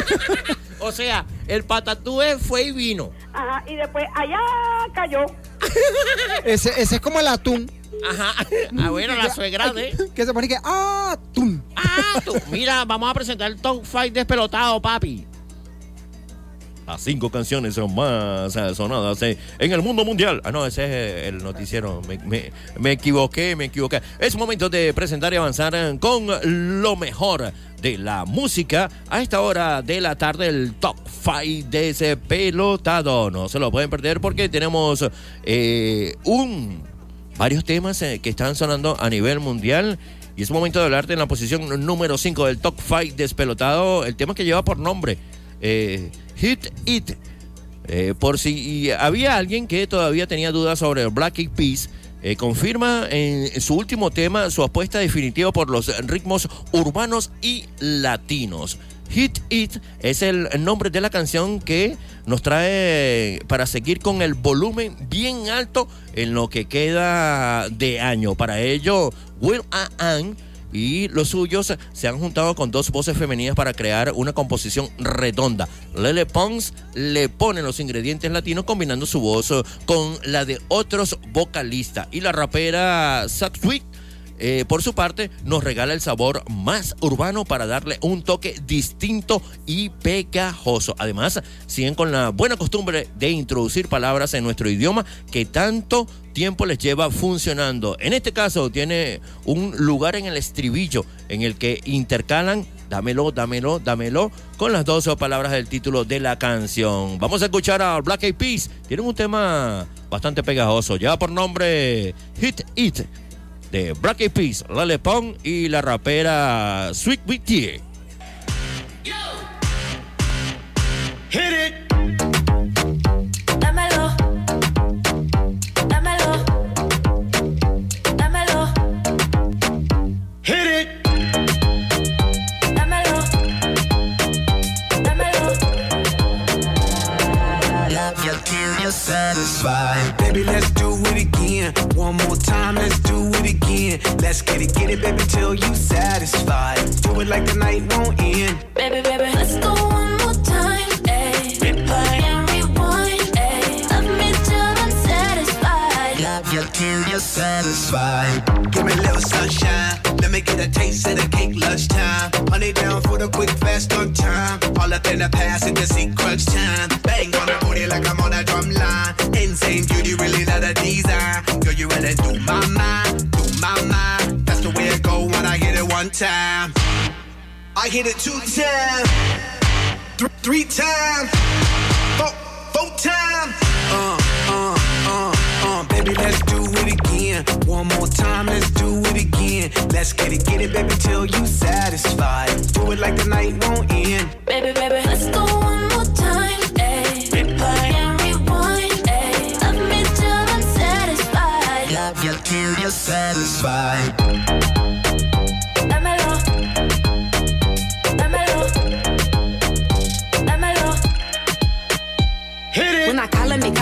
(laughs) o sea, el patatúe fue y vino. Ajá, y después allá cayó. Ese, ese es como el atún. Ajá. Ah, bueno, la suegra de. Que se pone que. ¡Ah! ¡Tum! Ah, tú. Mira, vamos a presentar el Top Fight despelotado, papi. Las cinco canciones más eh, sonadas eh, en el mundo mundial. Ah, no, ese es eh, el noticiero. Me, me- me equivoqué, me equivoqué. Es momento de presentar y avanzar con lo mejor de la música a esta hora de la tarde, el Top 5 de ese pelotado. No se lo pueden perder porque tenemos un varios temas que están sonando a nivel mundial. Y es momento de hablarte en la posición número 5 del Top 5 despelotado. El tema que lleva por nombre eh, Hit It. Eh, por si había alguien que todavía tenía dudas sobre Black Eyed Peas, eh, confirma en su último tema su apuesta definitiva por los ritmos urbanos y latinos. Hit It es el nombre de la canción que nos trae para seguir con el volumen bien alto en lo que queda de año. Para ello, Will Ann y los suyos se han juntado con dos voces femeninas para crear una composición redonda. Lele Pons le pone los ingredientes latinos combinando su voz con la de otros vocalistas. Y la rapera Satwick eh, por su parte, nos regala el sabor más urbano para darle un toque distinto y pegajoso. Además, siguen con la buena costumbre de introducir palabras en nuestro idioma que tanto tiempo les lleva funcionando. En este caso, tiene un lugar en el estribillo en el que intercalan dámelo, dámelo, dámelo, con las dos palabras del título de la canción. Vamos a escuchar a Black Eyed Peas. Tienen un tema bastante pegajoso, ya por nombre Hit It de Black Eyed Peas, Lale Pong y la rapera Sweet Witty. Hit it. Satisfied. Baby, let's do it again. One more time, let's do it again. Let's get it, get it, baby, till you satisfied. Do it like the night won't end. Baby, baby, let's go one more time. Till you're satisfied. Give me a little sunshine. Let me get a taste of the cake lunchtime. Honey down for the quick, fast on time. All up in the past and the crunch time. Bang on the booty like I'm on a drum line. Insane beauty, really not a design. Girl, you really do my mind, do my mind. That's the way it go when I hit it one time. I hit it two times, th- three times, four, four times. Uh, uh, baby, let's do it again. One more time, let's do it again. Let's get it, get it, baby, till you satisfied. Do it like the night won't end. Baby, baby, let's go one more time. Ayy. Replay and rewind. Love me till I'm satisfied. Love you till you're satisfied.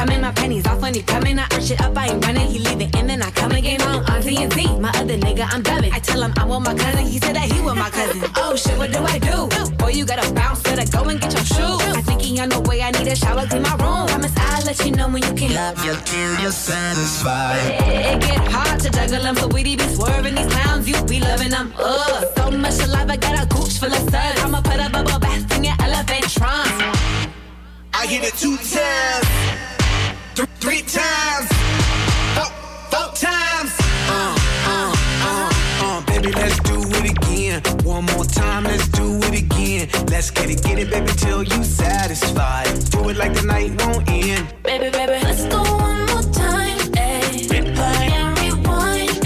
Call him, he coming, my pennies when he coming. I arch it up, I ain't running, he leaving, and then I come again. I'm on TNT, my other nigga, I'm dubbing. I tell him I want my cousin, he said that he want my cousin. Oh shit, what do I do? Boy, you gotta bounce, better go and get your shoes. I think he on the way, I need a shower, clean my room. Promise I'll let you know when you can. Love you till you're satisfied. It get hard to juggle them, so we be swerving these clowns, you be loving them. Ugh, so much saliva, got a gooch full of suds. I'ma put a bubble bath in your elephant trunk. I hit it two times, three times, four, four times. Uh, uh, uh, uh, baby, let's do it again. One more time, let's do it again. Let's get it, get it, baby, till you satisfied. Do it like the night won't end. Baby, baby, let's go one more time. Replay and rewind.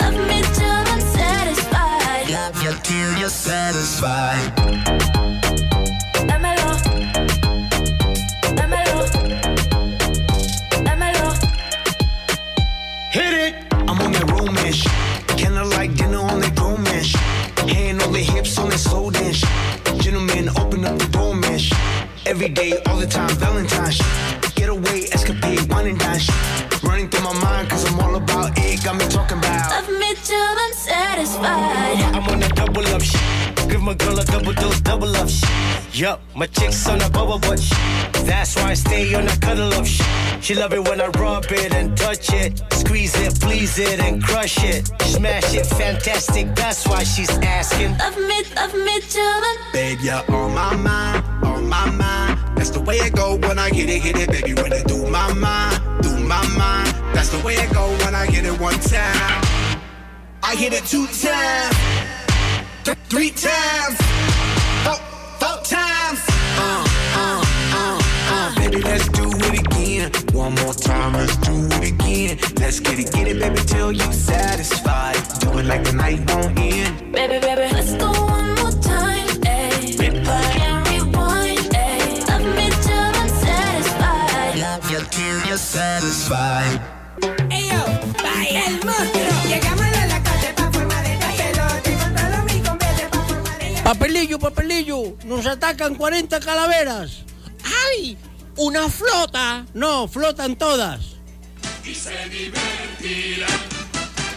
Love me till I'm satisfied. Love you till you're satisfied. Every day, all the time, Valentine's. Get away, escapade, wine and dine. Running through my mind, cause I'm all about it. Got me talking about. Love me till I'm satisfied. I'm on a double up shit. Give my girl a double dose, shit. Yup, my chick's on a bubble butt shit. That's why I stay on a cuddle up shit. She love it when I rub it and touch it. Squeeze it, please it, and crush it. Smash it, fantastic. That's why she's asking. Love me, love me till I'm Babe, you're on my mind, on my mind. That's the way it go when I get it, hit it, baby. When it do my mind, do my mind. That's the way it go when I get it one time. I hit it two times, th- three times, baby, let's do it again. One more time, let's do it again. Let's get it, get it, baby, till you satisfied. Do it like the night won't end. Baby, baby, let's go one more time. Ayy. And rewind. Ayy. Me till I'm satisfied. Love you till you're satisfied. Ayo, bye. El monstruo. Llegamos a la calle pa' formar el papelote. Controlo mi compete pa' formar el... Papelillo, papelillo, nos atacan 40 calaveras. ¡Ay! ¿Una flota? No, flotan todas. Y se divertirán.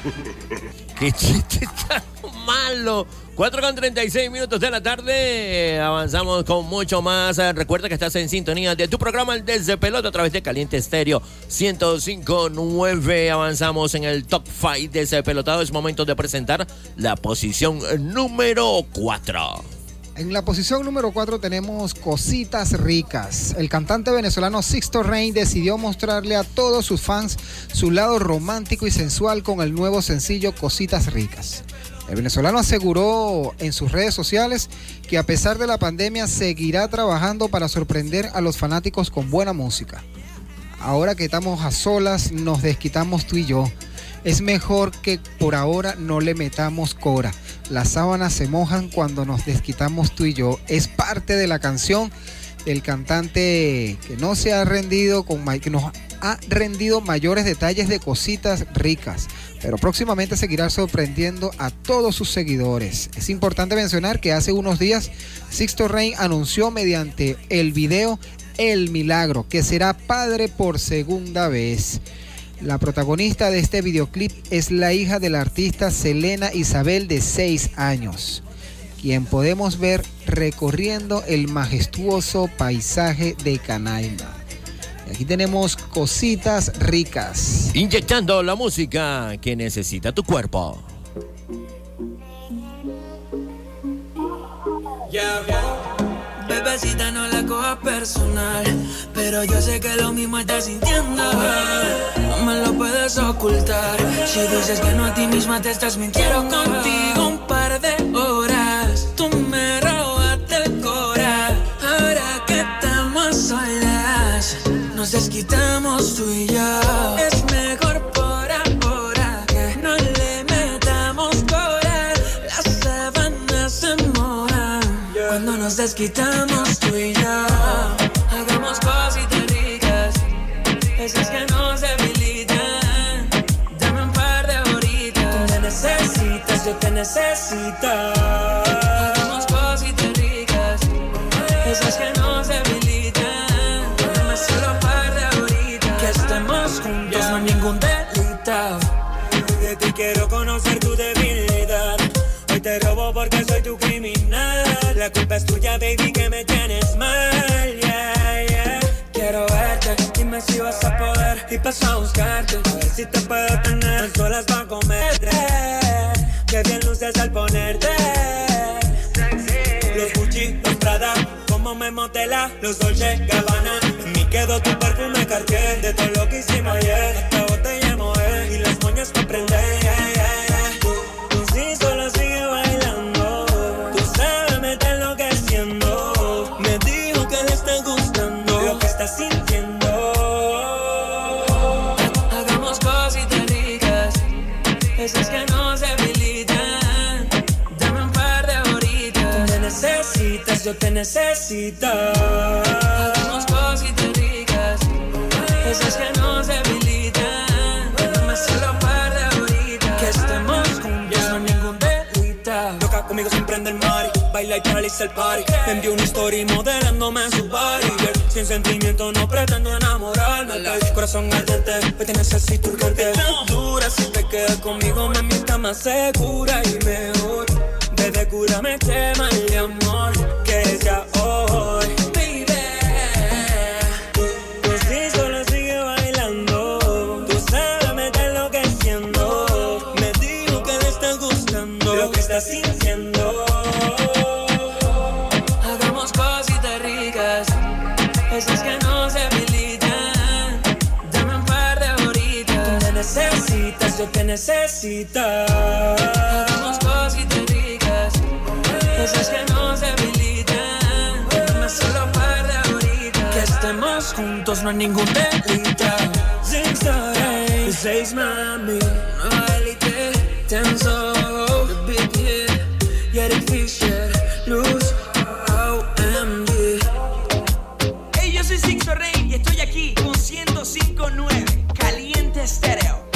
(laughs) Qué chiste tan malo. 4 con 36 minutos de la tarde. Avanzamos con mucho más. Recuerda que estás en sintonía de tu programa El Desde Pelota a través de Caliente Estéreo 1059. Avanzamos en el top 5 de ese pelotado. Es momento de presentar la posición número 4. En la posición número 4 tenemos Cositas Ricas. El cantante venezolano Sixto Rain decidió mostrarle a todos sus fans su lado romántico y sensual con el nuevo sencillo Cositas Ricas. El venezolano aseguró en sus redes sociales que a pesar de la pandemia seguirá trabajando para sorprender a los fanáticos con buena música. Ahora que estamos a solas, nos desquitamos tú y yo. Es mejor que por ahora no le metamos cora. Las sábanas se mojan cuando nos desquitamos tú y yo. Es parte de la canción del cantante que no se ha rendido con que nos ha rendido mayores detalles de cositas ricas, pero próximamente seguirá sorprendiendo a todos sus seguidores. Es importante mencionar que hace unos días Sixto Rain anunció mediante el video El Milagro que será padre por segunda vez. La protagonista de este videoclip es la hija del artista Selena Isabel de 6 años, quien podemos ver recorriendo el majestuoso paisaje de Canaima. Y aquí tenemos cositas ricas. Inyectando la música que necesita tu cuerpo. Bebecita, no la cojas personal. Pero yo sé que lo mismo estás sintiendo. No me lo puedes ocultar. Si dices que no a ti misma te estás mintiendo contigo un par de horas. Tú me robaste el cora. Ahora que estamos solas, nos desquitamos tú y yo. Cuando nos desquitamos tú y yo. Hagamos cositas ricas, esas que nos debilitan. Dame un par de horitas. Tú me necesitas, yo te necesito. Hagamos cositas ricas, esas que nos debilitan. Dame solo un par de horitas. Que estemos juntos, no hay ningún delito. De ti quiero conocer La culpa es tuya, baby, que me tienes mal. Yeah, yeah. Quiero verte, dime si vas a poder. Y paso a buscarte, a si te puedo tener. En solas para comerte. Que bien luces al ponerte. Los Gucci, los Prada, como me motela, los Dolce Gabbana. En mí quedó tu perfume Cartier de todo lo que hicimos ayer. Yo te necesito. Hagamos cositas ricas, esas que nos debilitan. Dame solo un par de horitas. Que estemos juntos, no hay ningún delito. Loca conmigo sin prender el mari. Baila y paraliza el party. Me envió una story modelándome en su body. Girl, Sin sentimiento no pretendo enamorarme. El corazón ardiente, hoy te necesito urgente. Dura, si te quedas conmigo me mienta más segura y mejor. Bebé, cúrame este mal de amor que ya hoy. Baby, tú sí solo sigue bailando. Tú sabes, me está enloqueciendo. Me dijo que le está gustando lo que está sintiendo. Hagamos cositas ricas, esas que nos debilitan. Dame un par de horitas. Tú me necesitas, yo te necesito. Esas que nos debilitan. Dame solo un par de horitas. Que estemos juntos, no hay ningún delito. Six Rain, seis mami, nueva élite, tenso, the big hit, Eric Fisher, Luz, OMG. Hey, yo soy Sixto Rey y estoy aquí con 105.9 Caliente Estéreo.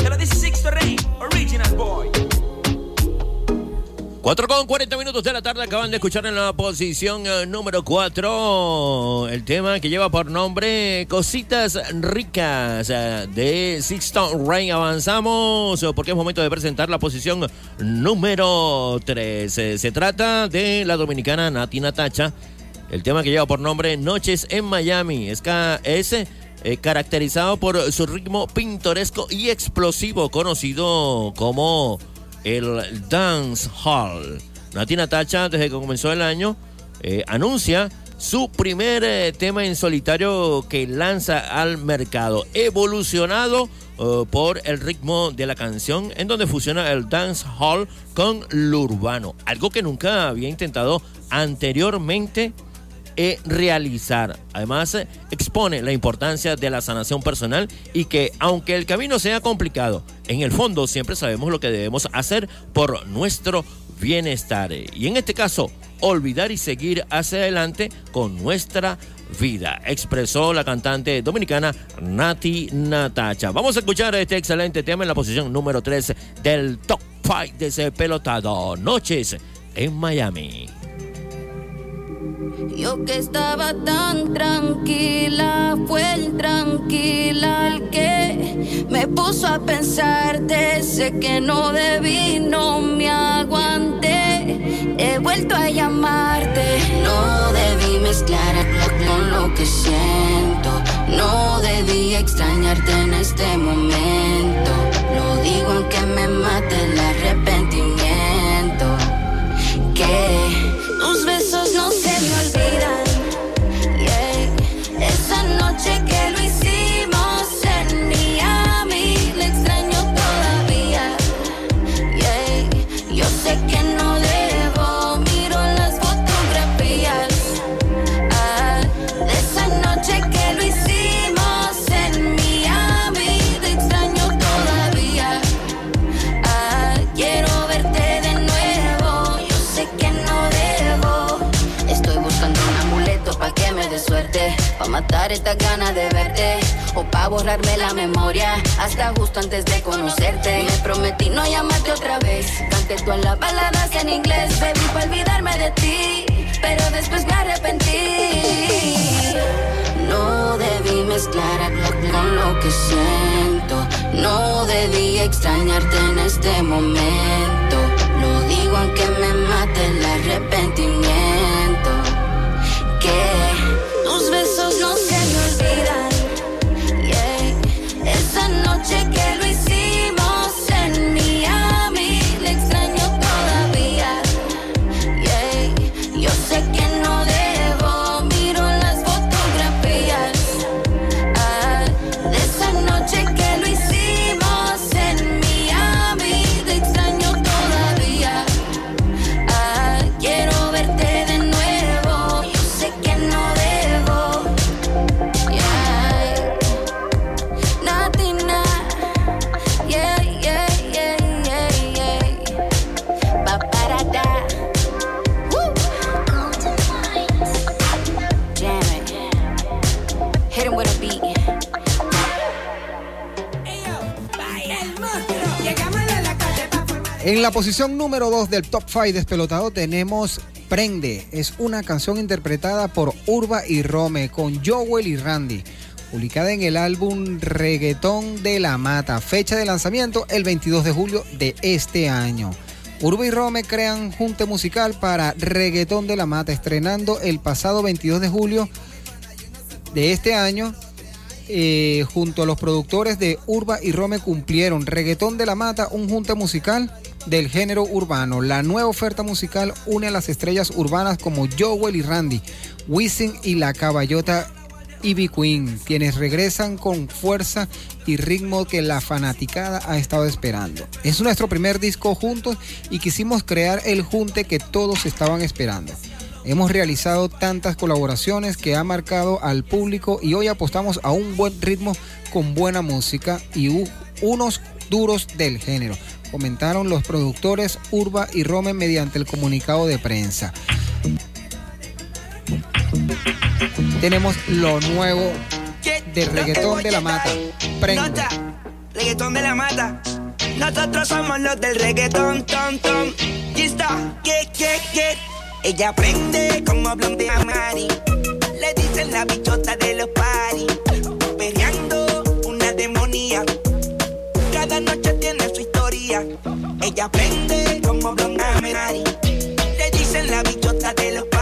4 con 40 minutos de la tarde acaban de escuchar en la posición eh, número 4 el tema que lleva por nombre Cositas Ricas eh, de Sixton Rain. Avanzamos eh, porque es momento de presentar la posición número 3. se trata de la dominicana Nati Natacha. El tema que lleva por nombre Noches en Miami. Es, es caracterizado por su ritmo pintoresco y explosivo conocido como el Dance Hall. Nati Natacha, desde que comenzó el año, eh, anuncia su primer eh, tema en solitario que lanza al mercado, evolucionado eh, por el ritmo de la canción, en donde fusiona el dance hall con lo urbano, algo que nunca había intentado anteriormente eh, realizar. Además, expone la importancia de la sanación personal y que aunque el camino sea complicado, en el fondo siempre sabemos lo que debemos hacer por nuestro bienestar. Y en este caso, olvidar y seguir hacia adelante con nuestra vida, expresó la cantante dominicana Nati Natacha. Vamos a escuchar este excelente tema en la posición número 3 del Top 5 de ese pelotado. Noches en Miami. Yo que estaba tan tranquila, fue el tranquila el que me puso a pensarte. Sé que no debí, no me aguanté. He vuelto a llamarte. No debí mezclar con lo que siento. No debí extrañarte en este momento. Lo digo aunque me mate el arrepentimiento. Que besos no se me olvidan. Pa' matar esta ganas de verte. O pa' borrarme la memoria. Hasta justo antes de conocerte. Me prometí no llamarte otra vez. Canté todas las baladas en inglés. Bebí pa' olvidarme de ti. Pero después me arrepentí. No debí mezclar con lo que siento. No debí extrañarte en este momento. Lo digo aunque me mate el arrepentimiento. Que me En la posición número 2 del Top 5 despelotado tenemos Prende. Es una canción interpretada por Urba y Rome con Joel y Randy. Publicada en el álbum Reggaetón de la Mata. Fecha de lanzamiento el 22 de julio de este año. Urba y Rome crean junte musical para Reggaetón de la Mata, estrenando el pasado 22 de julio de este año eh, junto a los productores de Urba y Rome cumplieron Reggaetón de la Mata, un junte musical del género urbano. La nueva oferta musical une a las estrellas urbanas como Joel y Randy, Wisin y la caballota Ivy Queen, quienes regresan con fuerza y ritmo que la fanaticada ha estado esperando. Es nuestro primer disco juntos y quisimos crear el junte que todos estaban esperando. Hemos realizado tantas colaboraciones que ha marcado al público y hoy apostamos a un buen ritmo con buena música y unos duros del género, comentaron los productores Urba y Rome mediante el comunicado de prensa. Tenemos lo nuevo de reggaetón de la mata. Prende. Nota, reggaetón de la mata. Nosotros somos los del reggaetón, ton, ton. Que, que, que. Ella aprende como hablan de Mari. Le dicen la bichota de los paris. Historia. Ella aprende como hablan de Mari. Le dicen la bichota de los paris.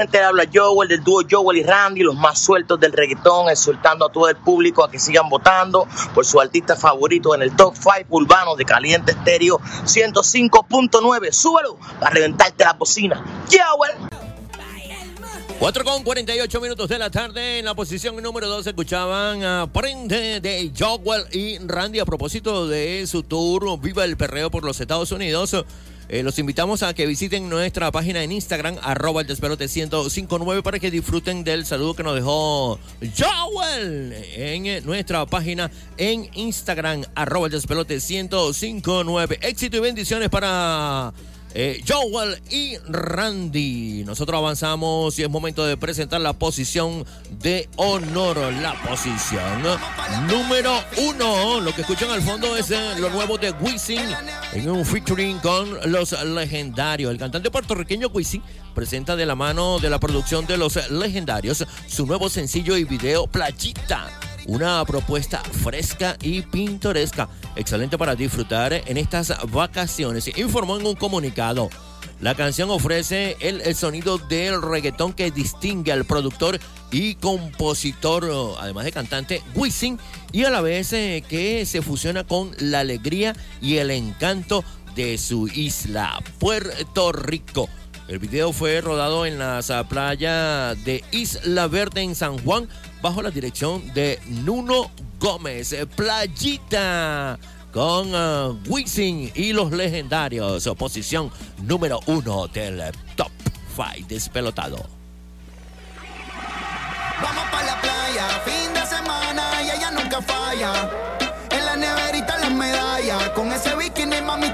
Gente, habla Joel del dúo Joel y Randy, los más sueltos del reggaetón, exhortando a todo el público a que sigan votando por su artista favorito en el top 5 urbano de Caliente Estéreo 105.9. Súbelo para reventarte la bocina. Joel. 4 con 48 minutos de la tarde. En la posición número 2 escuchaban a Prende de Jogwell y Randy a propósito de su tour Viva el Perreo por los Estados Unidos. Eh, los invitamos a que visiten nuestra página en Instagram, arroba el despelote 1059, para que disfruten del saludo que nos dejó Joel en eh, nuestra página en Instagram, arroba el despelote 1059. Éxito y bendiciones para eh, Joel y Randy. Nosotros avanzamos y es momento de presentar la posición de honor. La posición número uno. Lo que escuchan al fondo es eh, lo nuevo de Wisin en un featuring con los legendarios. El cantante puertorriqueño Wisin presenta de la mano de la producción de los legendarios su nuevo sencillo y video Playita. Una propuesta fresca y pintoresca, excelente para disfrutar en estas vacaciones. Informó en un comunicado. La canción ofrece el, el sonido del reggaetón que distingue al productor y compositor, además de cantante, Wisin, y a la vez eh, que se fusiona con la alegría y el encanto de su isla, Puerto Rico. El video fue rodado en las ah, playas de Isla Verde en San Juan bajo la dirección de Nuno Gómez. Eh, Playita con uh, Wisin y los legendarios. Posición número uno del Top 5 despelotado. Vamos para la playa, fin de semana y ella nunca falla. En la neverita las medallas, con ese bikini mami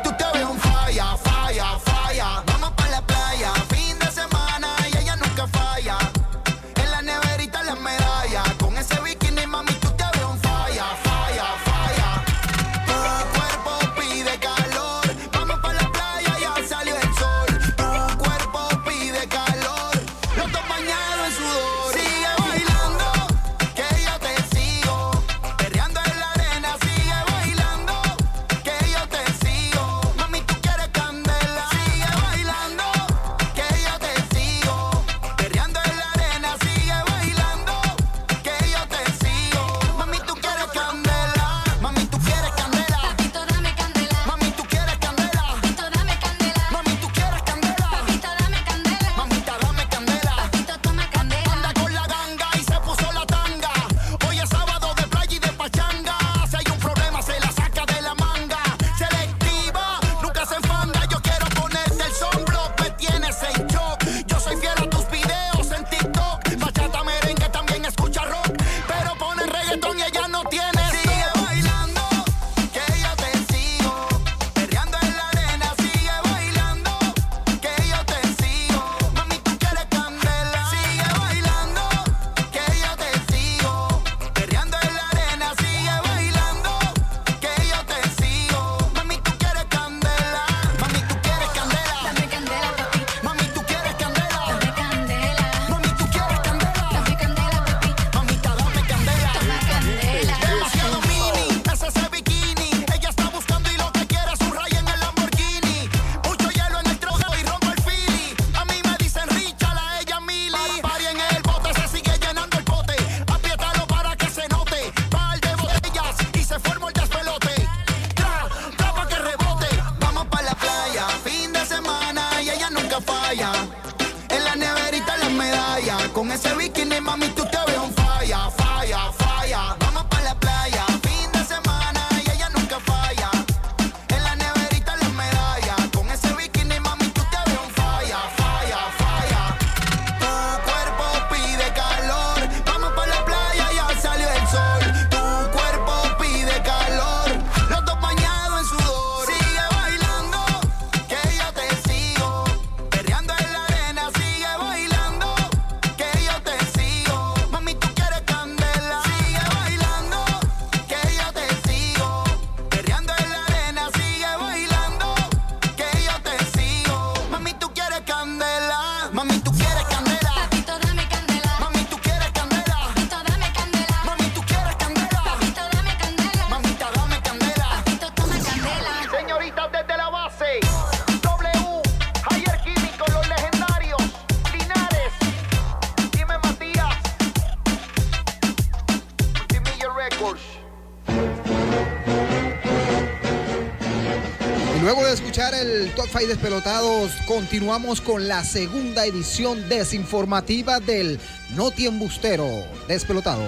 5 Despelotados, continuamos con la segunda edición desinformativa del Noti Embustero Despelotado.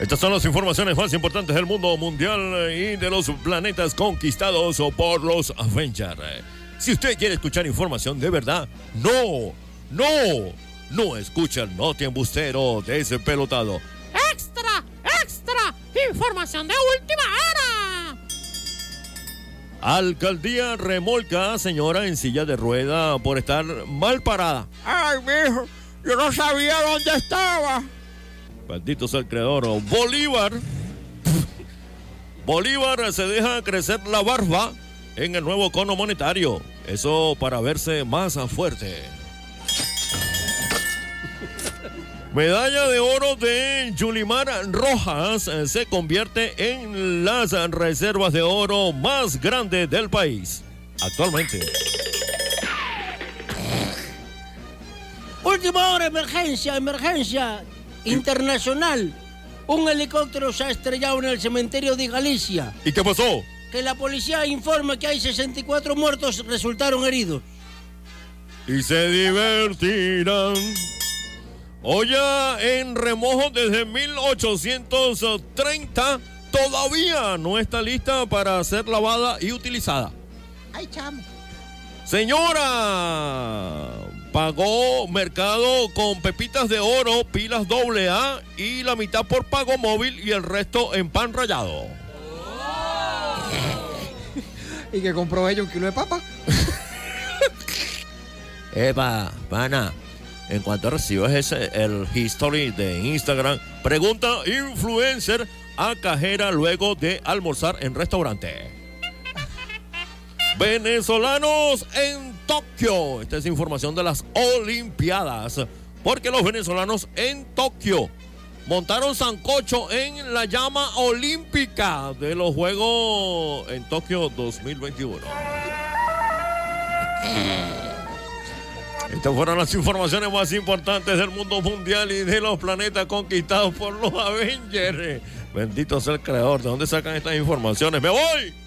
Estas son las informaciones más importantes del mundo mundial y de los planetas conquistados por los Avengers. Si usted quiere escuchar información de verdad, no, no, no escucha el Noti Embustero Despelotado. ¡Extra! ¡Extra! ¡Información de última! Alcaldía remolca a señora en silla de rueda por estar mal parada. Ay, mijo, yo no sabía dónde estaba. Maldito sea el creador. Bolívar. Bolívar se deja crecer la barba en el nuevo cono monetario. Eso para verse más fuerte. Medalla de oro de Yulimar Rojas eh, se convierte en las reservas de oro más grandes del país. Actualmente. Última hora, emergencia, emergencia internacional. Un helicóptero se ha estrellado en el cementerio de Galicia. ¿Y qué pasó? Que la policía informa que hay 64 muertos resultaron heridos. Y se divertirán. Olla en remojo desde 1830 todavía no está lista para ser lavada y utilizada. Ay, chamo. Señora, pagó mercado con pepitas de oro, pilas doble A y la mitad por pago móvil y el resto en pan rallado. (laughs) Y que compró ella un kilo de papa. (laughs) Epa, pana. En cuanto recibes ese, el history de Instagram, pregunta influencer a cajera luego de almorzar en restaurante. Venezolanos en Tokio. Esta es información de las Olimpiadas. Porque los venezolanos en Tokio montaron sancocho en la llama olímpica de los Juegos en Tokio 2021. (laughs) Estas fueron las informaciones más importantes del mundo mundial y de los planetas conquistados por los Avengers. Bendito sea el creador. ¿De dónde sacan estas informaciones? ¡Me voy!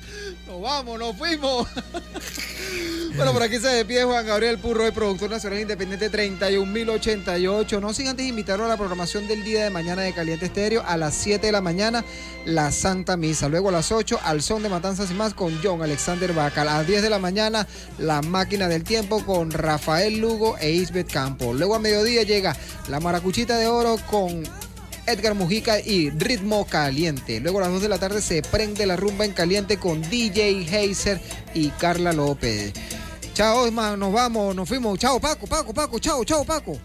Nos vamos, nos fuimos. (laughs) bueno, por aquí se despide Juan Gabriel Purro, el productor nacional independiente 31088. No sin antes invitarlo a la programación del día de mañana de Caliente Estéreo a las 7 de la mañana, la Santa Misa. Luego a las 8, al son de Matanzas y más con John Alexander Baca. A las 10 de la mañana, la máquina del tiempo con Rafael Lugo e Isbeth Campo. Luego a mediodía llega la Maracuchita de Oro con Edgar Mujica y Ritmo Caliente. Luego a las 2 de la tarde se prende la rumba en caliente con DJ Heiser y Carla López. Chao, Osma, nos vamos, nos fuimos. Chao, Paco, Paco, Paco, chao, chao, Paco.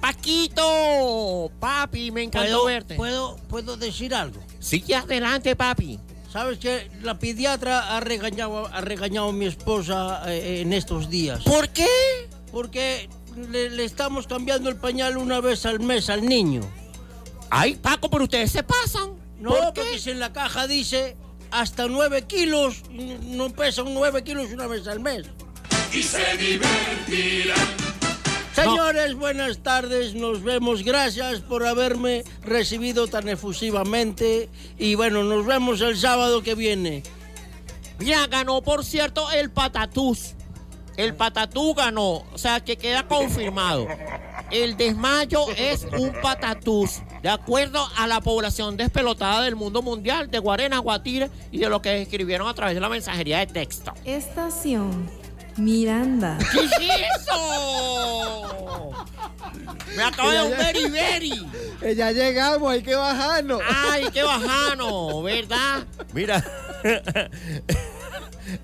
Paquito, papi, me encantó ¿Puedo, verte. ¿puedo, ¿Puedo decir algo? Sigue adelante, papi. ¿Sabes que La pediatra ha regañado, ha regañado a mi esposa eh, en estos días. ¿Por qué? Porque le, le estamos cambiando el pañal una vez al mes al niño. Ay, Paco, pero ustedes se pasan. No, ¿Por qué? porque si en la caja dice hasta 9 kilos, no pesan 9 kilos una vez al mes. Y se divertirán. Señores, buenas tardes, nos vemos. Gracias por haberme recibido tan efusivamente. Y bueno, nos vemos el sábado que viene. Ya ganó, por cierto, el patatús. El patatú ganó, o sea que queda confirmado. El desmayo es un patatús, de acuerdo a la población despelotada del mundo mundial, de Guarena, Guatire y de lo que escribieron a través de la mensajería de texto. Estación Miranda. ¿Qué es eso? Me acabo de un very, very. Eh, Ya llegamos, hay que bajarnos. Ay, qué bajano, ¿verdad? Mira.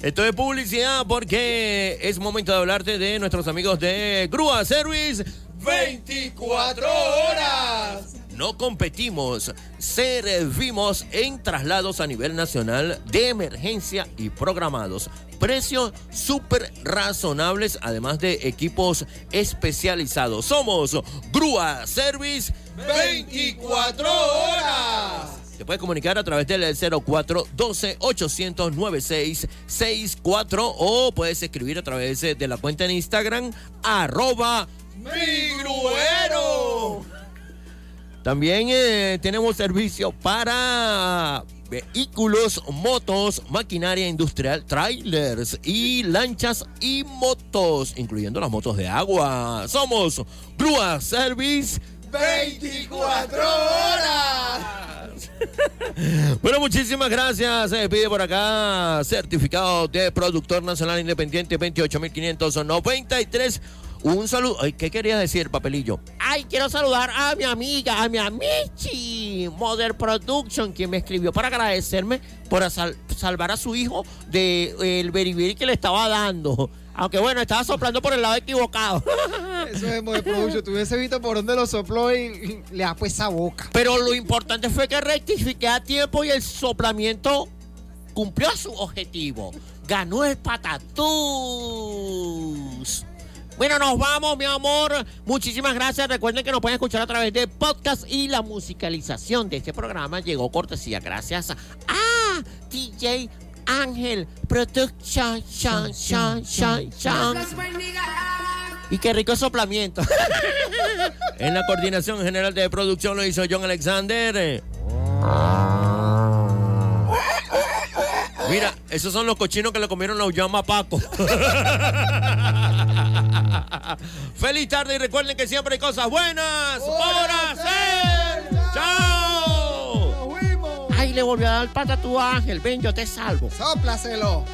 Esto es publicidad porque es momento de hablarte de nuestros amigos de Grúa Service 24 horas. No competimos, servimos en traslados a nivel nacional de emergencia y programados. Precios súper razonables, además de equipos especializados. Somos Grúa Service 24 horas. Te puedes comunicar a través del 0412 800 9664 o puedes escribir a través de la cuenta en Instagram arroba mi gruero. También eh, tenemos servicio para vehículos, motos, maquinaria industrial, trailers y lanchas y motos, incluyendo las motos de agua. Somos Grúa Service 24 horas. (laughs) Bueno, muchísimas gracias. Se pide por acá certificado de productor nacional independiente 28593. Un saludo. Ay, ¿Qué quería decir, papelillo? Ay, quiero saludar a mi amiga, a mi amichi, Mother Production, quien me escribió para agradecerme por sal- salvar a su hijo del beriberi que le estaba dando. Aunque bueno, estaba soplando por el lado equivocado. (laughs) Eso es de producción. Tú hubiese visto por dónde lo sopló y, y le ha pues esa boca. Pero lo importante fue que rectifiqué a tiempo y el soplamiento cumplió su objetivo. Ganó el patatús. Bueno, nos vamos, mi amor. Muchísimas gracias. Recuerden que nos pueden escuchar a través de podcast y la musicalización de este programa llegó cortesía gracias a DJ Ángel Production. Shan, shan, shan, shan. Y qué rico soplamiento. (laughs) En la coordinación general de producción lo hizo John Alexander. Mira, esos son los cochinos que le comieron los llama Paco. (laughs) Feliz tarde y recuerden que siempre hay cosas buenas por hacer. ¡Chao! Le volvió a dar el patatú a Ángel. Ven, yo te salvo. Sóplaselo.